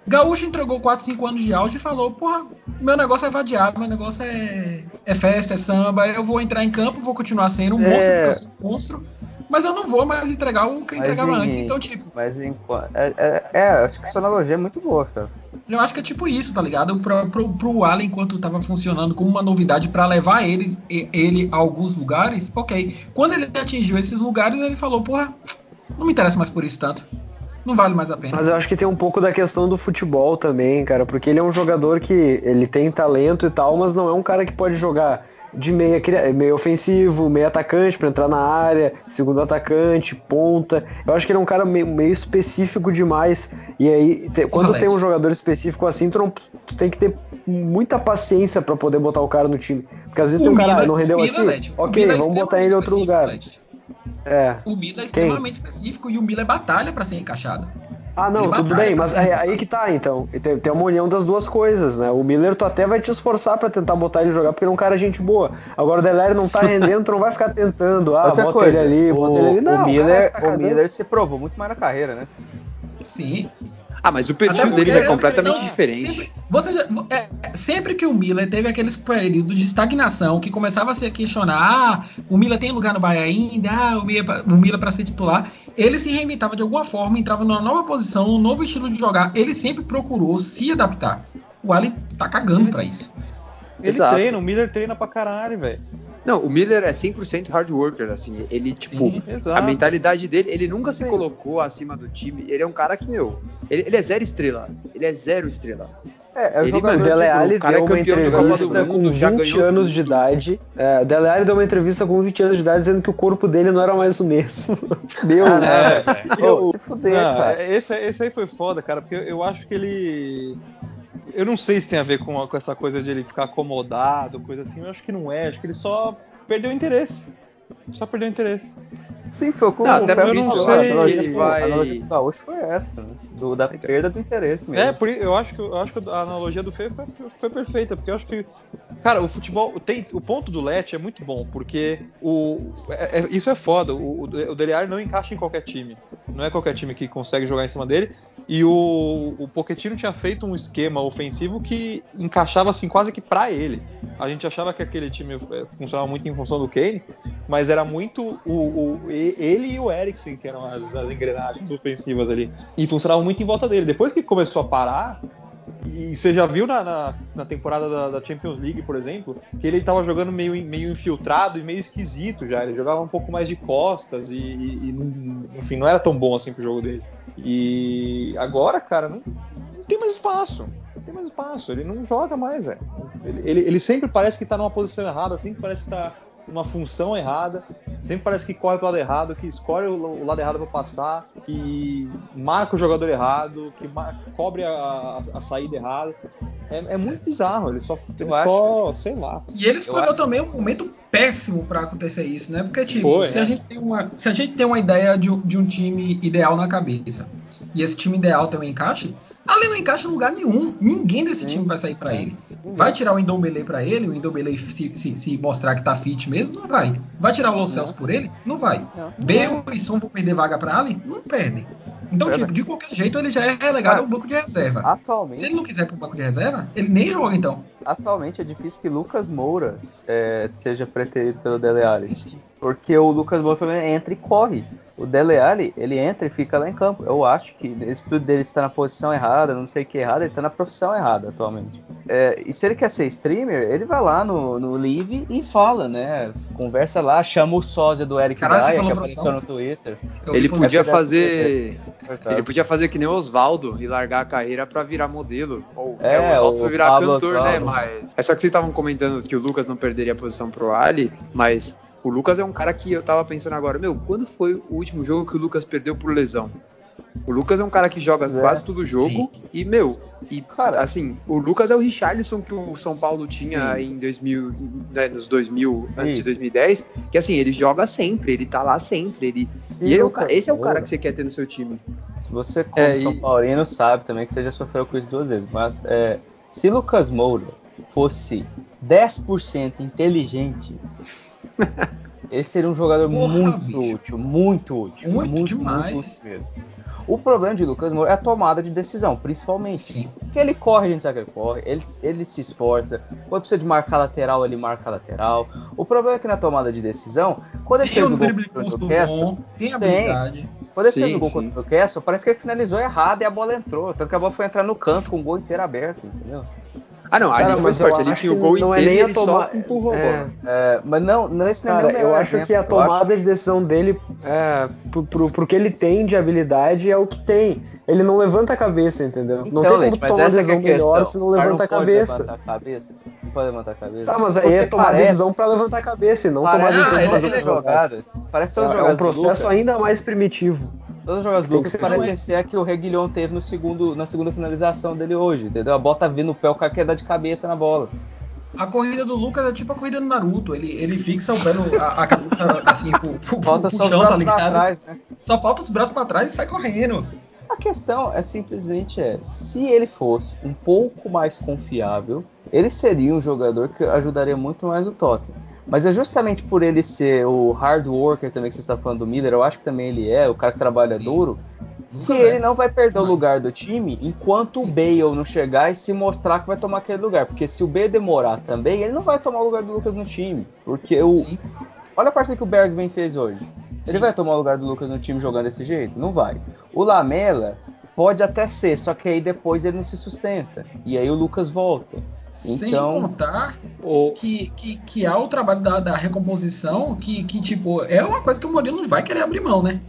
Gaúcho entregou 4, 5 anos de auge e falou: Porra, meu negócio é vadiar, meu negócio é, é festa, é samba. Eu vou entrar em campo, vou continuar sendo um É. monstro, porque eu sou um monstro. Mas eu não vou mais entregar o que eu Mas entregava em- antes. Então, tipo, Mas. É, é, é, acho que sua analogia é muito boa, cara. eu acho que é tipo isso, tá ligado? Pro, pro, pro Allen, enquanto tava funcionando como uma novidade pra levar ele, ele a alguns lugares, ok. Quando ele atingiu esses lugares, ele falou: Porra, não me interessa mais por isso tanto. Não vale mais a pena. Mas eu acho que tem um pouco da questão do futebol também, cara, porque ele é um jogador que ele tem talento e tal, mas não é um cara que pode jogar de meia, meio ofensivo, meio atacante pra entrar na área, segundo atacante, ponta. Eu acho que ele é um cara meio, meio específico demais. E aí, te- quando tem um jogador específico assim, tu, não, tu tem que ter muita paciência pra poder botar o cara no time. Porque às vezes tem um cara, ah, não rendeu o aqui, o ok, é vamos botar ele em outro lugar. É. O Miller é extremamente específico e o Miller batalha pra ser encaixado. Ah, não, Ele tudo bem, mas ser aí, que tá, então. Tem, tem uma união das duas coisas, né? O Miller, tu até vai te esforçar pra tentar botar ele jogar, porque ele é um cara gente boa. Agora o Delere não tá rendendo, tu não vai ficar tentando. Ah, Outra bota coisa, ele ali, o, bota ele ali. Não, o Miller, tá o. Miller se provou muito mais na carreira, né? Sim. Ah, mas o perfil deles é completamente questão- diferente. Sempre, você é, sempre que o Miller teve aqueles períodos de estagnação que começava a se questionar, ah, o Miller tem lugar no Bahia ainda, ah, o Miller, para ser titular, ele se reinventava de alguma forma, entrava numa nova posição, um novo estilo de jogar. Ele sempre procurou se adaptar. O Ali tá cagando pra isso. Ele Exato. treina, o Miller treina pra caralho, velho. Não, o Miller é 100% hard worker, assim, ele, tipo, Sim, a mentalidade dele, ele nunca se colocou acima do time, ele é um cara que, meu, ele, ele é zero estrela, ele é zero estrela. É, é o Ele, O jogador Dele de- Alli é deu uma Copa do entrevista Mundo, com já 20 ganhou anos tudo. de idade. É, o Dele Alli deu uma entrevista com 20 anos de idade dizendo que o corpo dele não era mais o mesmo. Meu, É, Ô, se fuder, Não, cara. esse, esse aí foi foda, cara, porque eu acho que ele. Eu não sei se tem a ver com, com essa coisa de ele ficar acomodado, coisa assim. Eu acho que não é. Acho que ele só perdeu o interesse. Só perdeu o interesse. Sim, foi como Não, até o Fernando por isso falou, eu a acho que analogia ele vai- A analogia do Gaúcho foi essa, né? Do, da perda do interesse mesmo. É, por, eu acho que eu acho que a analogia do Fê foi, foi perfeita, porque eu acho que, cara, o futebol tem o ponto do Let é muito bom, porque o é- é- isso é foda. O, o, Alli não encaixa em qualquer time, não é qualquer time que consegue jogar em cima dele. E o, o Pochettino tinha feito um esquema ofensivo que encaixava assim quase que pra ele. A gente achava que aquele time eh, funcionava muito em função do Kane, mas era muito o, o- ele e o Eriksen que eram as, as engrenagens ofensivas ali. E funcionava muito em volta dele. Depois que começou a parar, e você já viu na, na, na temporada da, da Champions League, por exemplo, que ele tava jogando meio, meio infiltrado e meio esquisito já. Ele jogava um pouco mais de costas e, e- e não- enfim, não era tão bom assim pro jogo dele. E agora, cara, não, não tem mais espaço. tem mais espaço, ele não joga mais, velho. Ele, ele, ele sempre parece que tá numa posição errada, sempre parece que tá numa função errada, sempre parece que corre pro lado errado, que escolhe o, o lado errado para passar, que marca o jogador errado, que cobre a, a- a saída errada. É, é muito bizarro, ele só, ele Eu só sei lá. E ele escolheu acho- também um momento péssimo pra acontecer isso, né? Porque, tipo, Foi, se, é. a gente tem uma, se a gente tem uma ideia de, um- de um time ideal na cabeça, e esse time ideal tem um encaixe, ali não encaixa em lugar nenhum. Ninguém desse time vai sair pra ele. Vai tirar o Indombele pra ele, o Indombele se, se, se mostrar que tá fit mesmo, não vai. Vai tirar o Lo Celso por ele? Não vai. Bale e Son vão perder vaga pra Ali? Não perdem. Então, É, tipo, de qualquer jeito ele já é relegado Cara, ao banco de reserva. Se Atualmente, ele não quiser pro banco de reserva, ele nem joga então. atualmente é difícil que Lucas Moura é, seja preterido pelo Dele Alli. Porque o Lucas Moura entra e corre. O Dele Alli, ele entra e fica lá em campo. Eu acho que esse tudo dele está na posição errada, não sei o que errado, ele está na profissão errada atualmente. É, e se ele quer ser streamer, ele vai lá no, no Live e fala, né? Conversa lá, chama o sósia do Eric você Dyer, que apareceu no Twitter. Ele podia fazer. Ele podia fazer que nem o Oswaldo e largar a carreira pra virar modelo. Ou, É, é, o Oswaldo o foi virar Pablo cantor, né? Oswaldo. Mas. É só que vocês estavam comentando que o Lucas não perderia a posição pro Ali, mas o Lucas é um cara que eu tava pensando agora, meu, quando foi o último jogo que o Lucas perdeu por lesão? O Lucas é um cara que joga é. quase todo jogo Sim. e, meu, e Cara. assim, o Lucas é o Richarlison que o São Paulo tinha Sim. em 2000, né, nos 2000, antes Sim. de 2010, que assim, ele joga sempre, ele tá lá sempre, ele e ele é o esse é o cara que você quer ter no seu time. Se você, como É, São e- Paulino, sabe também que você já sofreu com isso duas vezes. Mas é, se Lucas Moura fosse 10% inteligente, ele seria um jogador Porra, muito bicho. útil, muito útil. Muito demais. útil mesmo. O problema de Lucas Moura é a tomada de decisão, principalmente. Sim. Porque ele corre, a gente sabe que ele corre, ele, ele se esforça. Quando precisa de marcar lateral, ele marca lateral. O problema é que na tomada de decisão, quando ele Tem fez um o gol contra o bom, tem Tem. habilidade. quando ele Sim, fez o gol sim. contra o Newcastle, parece que ele finalizou errado e a bola entrou. Tanto que a bola foi entrar no canto com o gol inteiro aberto, entendeu? Ah, não, Cara, ali foi sorte, ele acho tinha o gol não é inteiro nem e a ele toma- só empurrou a é. bola. É, mas não, não esse não é Cara, nem o eu acho exemplo. que a tomada acho- de decisão dele, é, pro, pro, pro que ele tem de habilidade, é o que tem. Ele não levanta a cabeça, entendeu? não Então, tem como Leite, mas tomar uma que é a decisão melhor se não cara levanta a pode cabeça. levantar a cabeça. Não pode levantar a cabeça. Tá, mas aí Porque é tomar parece- decisão pra levantar a cabeça e não tomar Parece decisão Ah, pra fazer todas é jogadas. Parece É, todas as é um jogadas processo ainda mais primitivo. Todas as jogadas do Lucas parecem feito. ser a que o Reguilhão teve no segundo, na segunda finalização dele hoje, entendeu? A bola tá vindo no pé, o cara quer dar de cabeça na bola. A corrida do Lucas é tipo a corrida do Naruto. Ele, ele fixa o pé no, a, a cabeça assim pro, pro, Falta pro só os chão, tá ligado? trás, né? Só falta os braços pra trás e sai correndo. A questão é simplesmente é, se ele fosse um pouco mais confiável, ele seria um jogador que ajudaria muito mais o Tottenham. Mas é justamente por ele ser o hard worker também que você está falando do Miller, eu acho que também ele é, o cara que trabalha Sim. duro, que Nunca ele é. não vai perder o Mas- lugar do time enquanto o Bale não chegar e se mostrar que vai tomar aquele lugar. Porque se o Bale demorar também, ele não vai tomar o lugar do Lucas no time. Porque o, Sim. Olha a partida que o Bergman fez hoje. Ele Sim. vai tomar o lugar do Lucas no time jogando desse jeito? Não vai. O Lamela pode até ser, só que aí depois ele não se sustenta. E aí o Lucas volta. Sem Então- contar O, que, que, que há o trabalho da, da recomposição, que, que, tipo, é uma coisa que o Mourinho não vai querer abrir mão, né?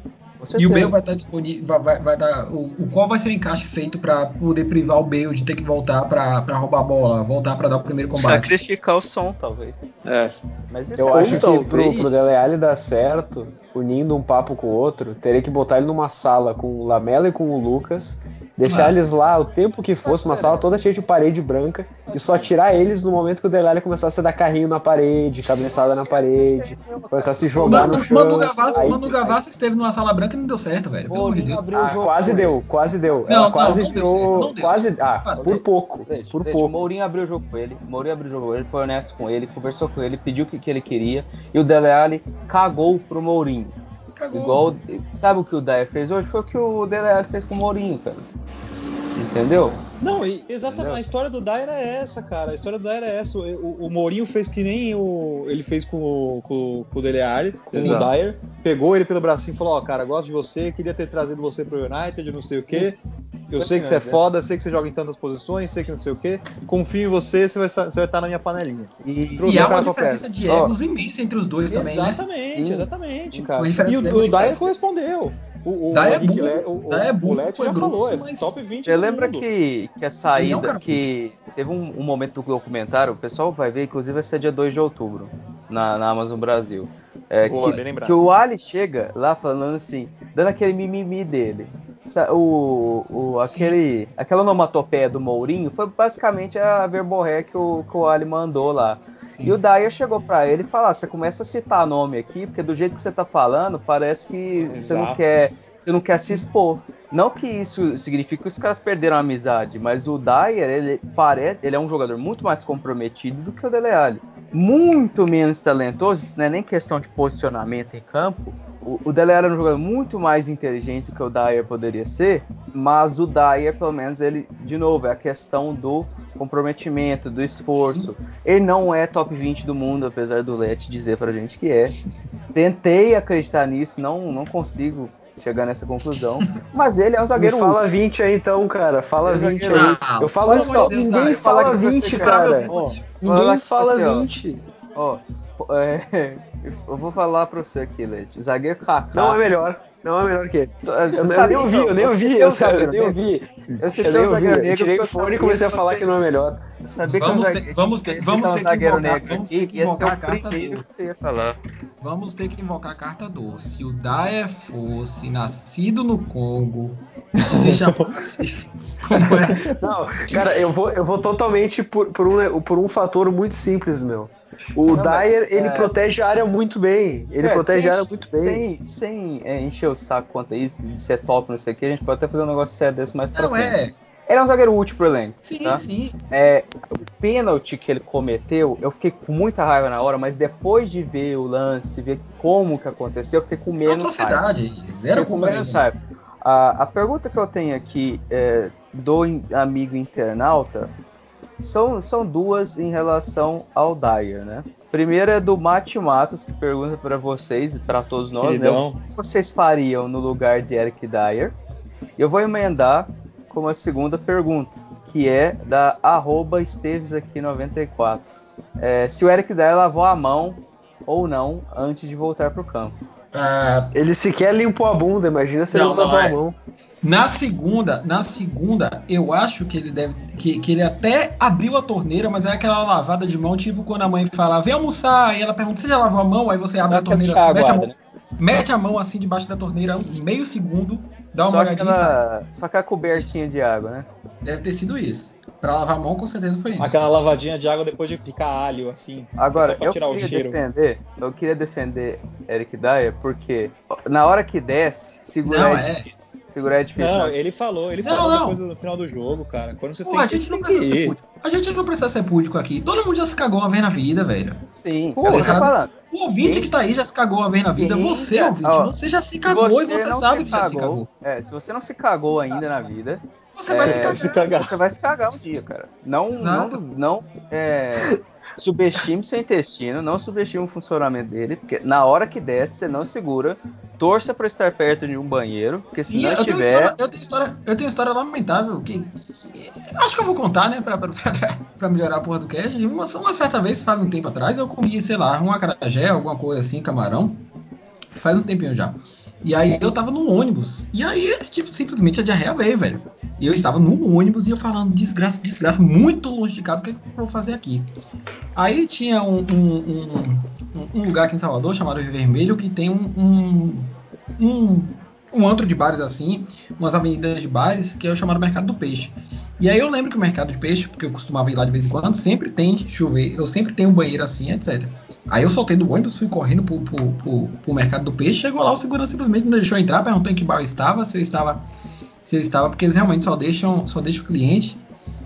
E o. Bale vai estar disponível, vai, vai, vai dar, o, o qual vai ser o encaixe feito pra poder privar o Bale de ter que voltar pra, pra roubar a bola, voltar pra dar o primeiro combate. Sacrificar o som, talvez. É. Mas isso Eu é acho que talvez- pro, pro Dele Alli dar certo, unindo um papo com o outro, teria que botar ele numa sala com o Lamela e com o Lucas, deixar eles lá o tempo que fosse, uma sala toda cheia de parede branca, e só tirar eles no momento que o Dele Alli começasse a dar carrinho na parede, cabeçada na parede, começar a se jogar no chão. Manu Gavassi, aí- Manu Gavassi esteve numa sala branca e não deu certo, velho. Pelo amor de Deus. Ah, quase deu, quase deu. Não, Ela não, quase não deu certo, não deu. quase, ah, Para, por pouco, Deixa, por deixa, O pouco. Mourinho abriu o jogo com ele. O Mourinho abriu o jogo com ele, foi honesto com ele, conversou com ele, pediu o que, que ele queria. E o Dele Alli cagou pro Mourinho. Cagou. Igual, sabe o que o Dyer fez hoje? Foi o que o Dele fez com o Mourinho, cara. Entendeu? Não, exatamente. A história do Dyer é essa, cara. A história do Dyer é essa. O, o Mourinho fez que nem o, ele fez com o, com, com o Dele Alli, com Exato. o Dyer. Pegou ele pelo bracinho e falou: Ó, cara, gosto de você, queria ter trazido você pro United, não sei o quê. Eu sei que você é foda, sei que você joga em tantas posições, sei que não sei o quê. Confio em você, você vai, você vai estar na minha panelinha. E, E há uma diferença de egos imensa entre os dois também, né? Exatamente, exatamente, cara. E o, o Dyer correspondeu. O, o, é burro, Le- o, daí é o, burro, o Lete foi já grosso, falou, é mas- top 20 Você do lembra mundo. que, que a é saída, cara que teve um, um momento do documentário, o pessoal vai ver, inclusive vai ser dia 2 de outubro, na, na Amazon Brasil. É, Boa, que, que o Ali chega lá falando assim, dando aquele mimimi dele. O, o, aquele, aquela onomatopeia do Mourinho foi basicamente a verborré que o, que o Ali mandou lá. E o Dyer chegou pra ele e falou: ah, você começa a citar nome aqui, porque do jeito que você tá falando, parece que você não Exato. quer. Você não quer se expor. Não que isso signifique que os caras perderam a amizade, mas o Dyer, ele parece, ele é um jogador muito mais comprometido do que o Dele Alli. Muito menos talentoso, isso não é nem questão de posicionamento em campo. O, Dele Alli era um jogador muito mais inteligente do que o Dyer poderia ser, mas o Dyer, pelo menos, ele, de novo, é a questão do comprometimento, do esforço. Ele não é top 20 do mundo, apesar do Let dizer pra gente que é. Tentei acreditar nisso, não, não consigo chegar nessa conclusão. Mas ele é um Me zagueiro fala 20 aí então, cara. Fala Eu 20 zagueiro- aí. Eu falo de Deus, ninguém fala fala que você 20, quer- cara. Ó, Ninguém fala fala aqui, ó. 20. Ó, é, eu vou falar pra você aqui, Leite. Zagueiro Kaká. Não é melhor. Não é melhor que ele. Eu, Eu, nem ouvi, eu nem ouvi, eu, eu nem ouvi. Eu Eu citei nem o ouvi. zagueiro Eu negro. tirei porque o eu fone e comecei a falar que não é melhor. Eu que Vamos ter- vamos ter- vamos ter que zagueiro invocar- negro vamos ter que invocar a carta do-. Vamos ter que invocar a carta do. Se o Dyer fosse nascido no Congo, se chamasse. Como é? Não, cara, eu vou, eu vou totalmente por, por, um, por um fator muito simples, meu. O Não, mas, Dyer, ele é- protege a área muito bem. Ele É, protege sem- a área muito bem. Sem, sem é, encher o saco quanto a isso, de ser top, não sei o que, a gente pode até fazer um negócio sério desse mais pra Não frente. é. Ele é um zagueiro útil pro elenco. Sim, tá? sim. É, o pênalti que ele cometeu, eu fiquei com muita raiva na hora, mas depois de ver o lance, ver como que aconteceu, eu fiquei com menos raiva. Atrocidade. Zero com menos raiva. A, a pergunta que eu tenho aqui é, do in- amigo internauta são, são duas em relação ao Dyer, né? Primeira é do Mate Matos, que pergunta para vocês e para todos nós, né? Queridão. O que vocês fariam no lugar de Eric Dyer? E eu vou emendar com uma segunda pergunta, que é da arroba Esteves aqui 94. É, se o Eric Dyer lavou a mão ou não antes de voltar para o campo. Ah, Ele sequer limpou a bunda, imagina se Não, ele não, lavou é. a mão. Na segunda, na segunda, eu acho que ele deve. Que, que ele até abriu a torneira, mas é aquela lavada de mão, tipo quando a mãe fala, vem almoçar, e ela pergunta, você já lavou a mão? Aí você abre a Dá torneira assim, mete a, mão, né? mete a mão assim debaixo da torneira, um meio segundo, dá uma Só olhadinha aquela, só aquela cobertinha de água, né? Deve ter sido isso. Pra lavar a mão, com certeza foi isso. Aquela lavadinha de água depois de picar alho, assim. Agora, só pra eu tirar o queria cheiro. defender, eu queria defender Eric Dyer porque na hora que desce, segurar Não, é, é. Segurar é difícil. Não, né? ele falou, ele Não, falou não. depois no final do jogo, cara. Quando você a tem que gente não que precisa ser púdico. A gente não precisa ser púdico aqui. Todo mundo já se cagou uma vez na vida, velho. Sim, Pô, é tô errado. falando. O ouvinte Quem- que tá aí já se cagou uma vez na vida. Quem Você, ouvinte, ó, você já se cagou e você não sabe que já se cagou, cagou. É, se você não se cagou ainda na vida, Você vai É, se cagar. Se cagar. você vai se cagar um dia, cara. Não, não, Exato. não é, subestime seu intestino, não subestime o funcionamento dele, porque na hora que desce, você não segura. Torça pra estar perto de um banheiro, porque se Sim, não eu, tenho estiver. história, eu, tenho história, eu tenho história lamentável que, que- acho que eu vou contar, né, pra, pra, pra- pra melhorar a porra do cast. Uma, uma certa vez, faz um tempo atrás, eu comi, sei lá, um acarajé, alguma coisa assim, camarão. Faz um tempinho já. E aí eu tava no ônibus. E aí, tipo, simplesmente a diarreia veio, velho. E eu estava no ônibus e eu falando, desgraça, desgraça, muito longe de casa, o que, é que eu vou fazer aqui? Aí tinha um, um, um- um lugar aqui em Salvador chamado Rio Vermelho que tem um, um, um, antro de bares assim, umas avenidas de bares, que é o chamado Mercado do Peixe. E aí eu lembro que o Mercado de Peixe, porque eu costumava ir lá de vez em quando, sempre tem chuveiro, eu sempre tenho um banheiro assim, etc. Aí eu soltei do ônibus, fui correndo pro, pro, pro, pro Mercado do Peixe, chegou lá, o segurança simplesmente não deixou entrar, perguntou em que bar eu estava, se eu estava, se eu estava, porque eles realmente só deixam, só deixam o cliente.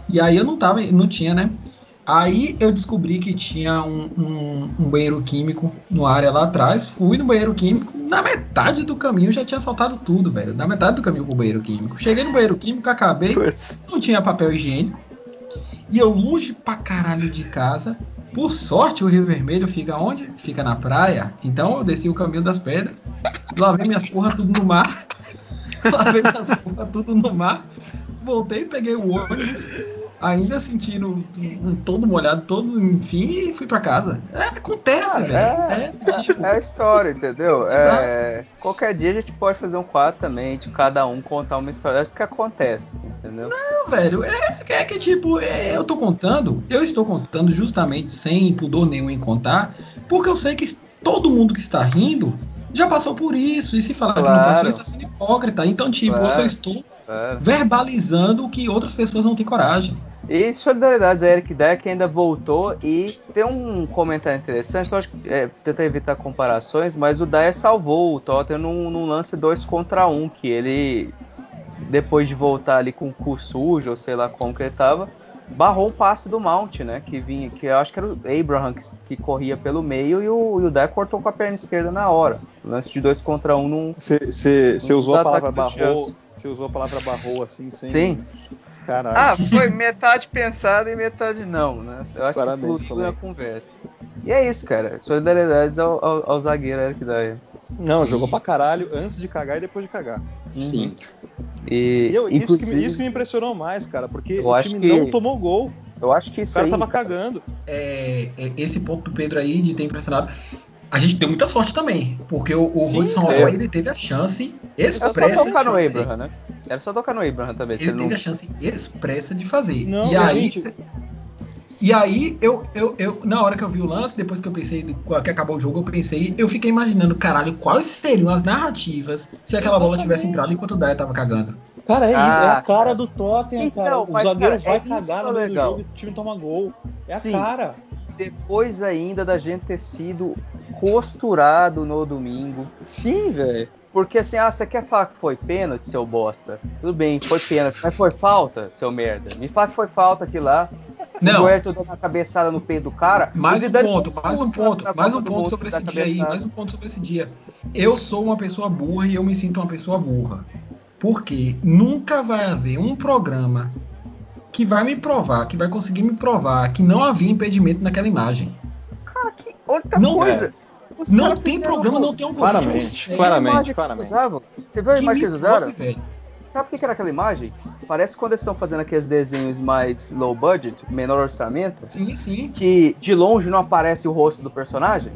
E aí eu não tava, não tinha, né? Aí eu descobri que tinha um, um- um banheiro químico no área lá atrás. Fui no banheiro químico. Na metade do caminho já tinha saltado tudo, velho. Na metade do caminho pro banheiro químico. Cheguei no banheiro químico, acabei. Não tinha papel higiênico. E eu longe pra caralho de casa. Por sorte, o Rio Vermelho fica onde? Fica na praia. Então eu desci o caminho das pedras. Lavei minhas porra tudo no mar. Lavei minhas porra tudo no mar. Voltei, peguei o ônibus. Ainda sentindo um todo molhado, todo, enfim, e fui pra casa. É, acontece, Ah, velho. é, acontece, tipo. É a história, entendeu? É, qualquer dia a gente pode fazer um quadro também, de cada um contar uma história do que acontece, entendeu? Não, velho, é, é que tipo, é, eu tô contando, eu estou contando justamente sem pudor nenhum em contar, porque eu sei que todo mundo que está rindo já passou por isso, e se falar que não Claro. passou, está sendo hipócrita. Então, tipo, eu Claro. só estou É. verbalizando que outras pessoas não têm coragem. E solidariedade a Eric Deck ainda voltou e tem um comentário interessante, então acho que é, tentar evitar comparações, mas o Dyer salvou o Tottenham num, num lance 2 contra 1, um, que ele, depois de voltar ali com o cu sujo, ou sei lá como que ele tava, barrou um passe do Mount, né? Que vinha, que eu acho que era o Abraham que, que corria pelo meio e o, e o Dyer cortou com a perna esquerda na hora. Lance de 2 contra 1 um num. Você usou a palavra barrou. Você usou a palavra barrou assim, sem. Sim. Caralho. Ah, foi metade pensada e metade não, né? Eu acho Parabéns, que fluiu na conversa. E é isso, cara. Solidariedade ao, ao, ao zagueiro Eric Dyer. Não, Sim. jogou pra caralho antes de cagar e depois de cagar. Sim. E, E eu- isso, que, me- isso que me impressionou mais, cara, porque o time que- não tomou gol. eu acho que O isso cara aí. tava cagando. É, é, esse ponto do Pedro aí de ter impressionado. A gente deu muita sorte também, porque o, o Sim, Hudson é. Ele teve a chance Era só expressa tocar no. Abraham, né? Era só tocar no Abraham também. se Ele teve não- a chance expressa de fazer. Não, e aí, gente- e aí eu, eu, eu, na hora que eu vi o lance, depois que eu pensei que acabou o jogo, eu pensei, eu fiquei imaginando, caralho, quais seriam as narrativas se aquela bola tivesse Exatamente. entrado enquanto o Dyer tava cagando. Cara, é Ah, isso, é a cara cara. do Tottenham, Então, cara. O mas, zagueiro cara, vai é isso cagar que é no meio legal. do jogo e o time toma gol. É a Sim. cara. Depois ainda da gente ter sido costurado no domingo. Sim, velho. Porque assim, ah, você quer falar que foi pênalti, seu bosta? Tudo bem, foi pênalti, mas foi falta, seu merda. Me fala que foi falta aqui lá. Não. O Huerta deu uma cabeçada no peito do cara. Mais um ponto, mais um ponto, na mais um ponto sobre esse dia aí, mais um ponto sobre esse dia. Eu sou uma pessoa burra e eu me sinto uma pessoa burra. Porque nunca vai haver um programa que vai me provar, que vai conseguir me provar que não havia impedimento naquela imagem. Cara, que outra Não coisa. Os Não tem programa, um- não tem um Claramente, eu sei claramente. imagem que claramente. usavam? Você viu a que imagem que eles usaram? velho. Sabe o que que era aquela imagem? Parece quando eles estão fazendo aqueles desenhos mais low budget, menor orçamento, Sim, sim. que de longe não aparece o rosto do personagem.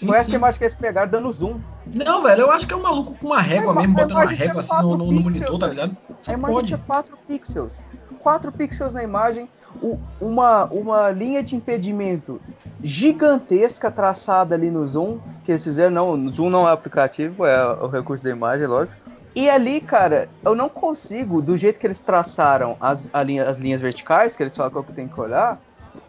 Sim, Foi essa sim. imagem que eles pegaram dando zoom. Não, velho, eu acho que é um maluco com uma régua A mesmo, botando uma imagem tinha régua assim no, no- no monitor, tá ligado? Só a imagem pode. tinha 4 pixels. 4 pixels na imagem, o- uma, uma linha de impedimento gigantesca traçada ali no zoom, que eles fizeram, não, o zoom não é aplicativo, é o recurso da imagem, lógico. E ali, cara, eu não consigo, do jeito que eles traçaram as, linha- as linhas verticais, que eles falam que é o que tem que olhar,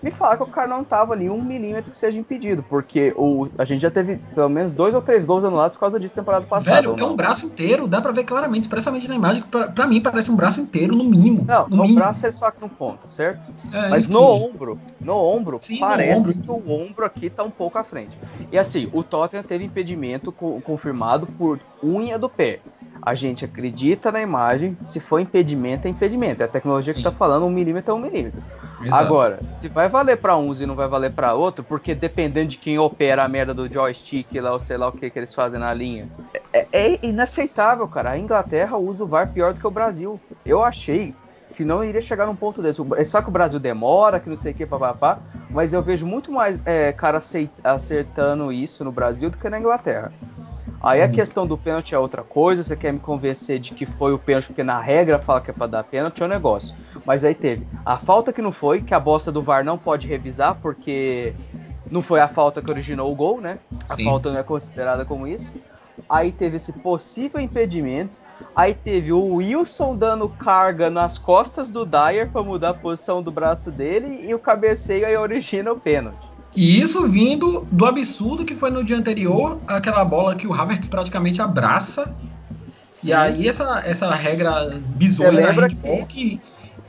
me falar que o cara não tava ali um milímetro que seja impedido, porque o, a gente já teve pelo menos dois ou três gols anulados por causa disso temporada passada. Velho, é não? um braço inteiro, dá pra ver claramente, expressamente na imagem, que pra, pra mim parece um braço inteiro, no mínimo. Não, no no mínimo. braço eles só no ponto, certo? É, Mas enfim. no ombro, no ombro, Sim, no parece ombro. que o ombro aqui tá um pouco à frente. E assim, o Tottenham teve impedimento co- confirmado por unha do pé. A gente acredita na imagem, se for impedimento, é impedimento. É a tecnologia Sim. que tá falando um milímetro é um milímetro. Exato. Agora, se vai valer pra uns e não vai valer pra outro, porque dependendo de quem opera a merda do joystick lá, ou sei lá o que que eles fazem na linha, é, é inaceitável, cara. A Inglaterra usa o VAR pior do que o Brasil. Eu achei que não iria chegar num ponto desse. É só que o Brasil demora, que não sei o que, papapá, mas eu vejo muito mais é, cara acertando isso no Brasil do que na Inglaterra. Aí a Hum. questão do pênalti é outra coisa, você quer me convencer de que foi o pênalti porque na regra fala que é pra dar pênalti, é um negócio. Mas aí teve a falta que não foi, que a bosta do VAR não pode revisar porque não foi a falta que originou o gol, né? A Sim. falta não é considerada como isso. Aí teve esse possível impedimento. Aí teve o Wilson dando carga nas costas do Dyer para mudar a posição do braço dele e o cabeceio aí origina o pênalti. E isso vindo do absurdo que foi no dia anterior, aquela bola que o Havertz praticamente abraça. E aí essa, essa regra bizonha da handball que...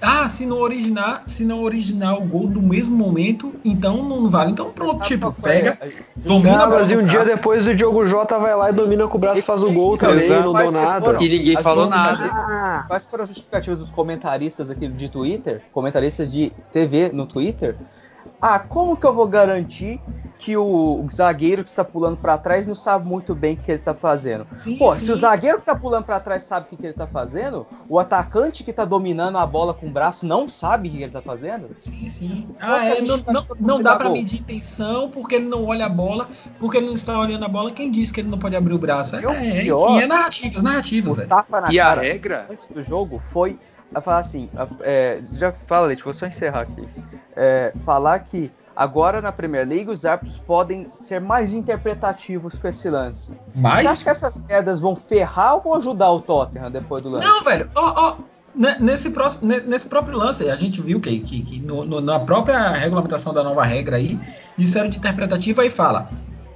Ah, se não originar, se não originar o gol no mesmo momento, então não vale. Então pronto, tipo, pega, domina Ah, mas e no um dia depois o Diogo Jota vai lá e domina com o braço e faz o gol também, Exato. não deu que nada. E ninguém As falou nada. Quais foram as justificativas dos comentaristas aqui de Twitter? Comentaristas de TV no Twitter? Ah, como que eu vou garantir que o, o zagueiro que está pulando para trás não sabe muito bem o que ele tá fazendo. Sim, Pô, sim. se o zagueiro que tá pulando para trás sabe o que, que ele tá fazendo, o atacante que tá dominando a bola com o braço não sabe o que ele tá fazendo? Sim, sim. Ah, a é, não, não, não dá gol? medir intenção porque ele não olha a bola, porque ele não está olhando a bola. Quem disse que ele não pode abrir o braço? É, E é, pior- enfim, é narrativas, narrativas, O velho. tapa na E a cara regra? antes do jogo foi a falar assim, a- é, já fala, Leite, vou só encerrar aqui. É, falar que agora na Premier League os árbitros podem ser mais interpretativos com esse lance. Você acha Mas. que essas quedas vão ferrar ou vão ajudar o Tottenham depois do lance? Não, velho, ó, ó. ne- Nesse, próximo, ne- nesse próprio lance, a gente viu que, que, que no- no- na própria regulamentação da nova regra aí, disseram de interpretativa e fala: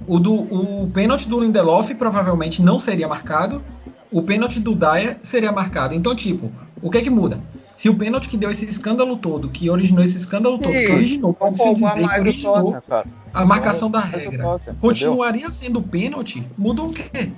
o, do, o pênalti do Lindelof provavelmente não seria marcado, o pênalti do Dyer seria marcado. Então, tipo, o que que muda? Se o pênalti que deu esse escândalo todo, que originou esse escândalo todo, que originou, pode-se dizer que originou Tottenham, a marcação da regra, Tottenham, continuaria sendo pênalti, muda o quê?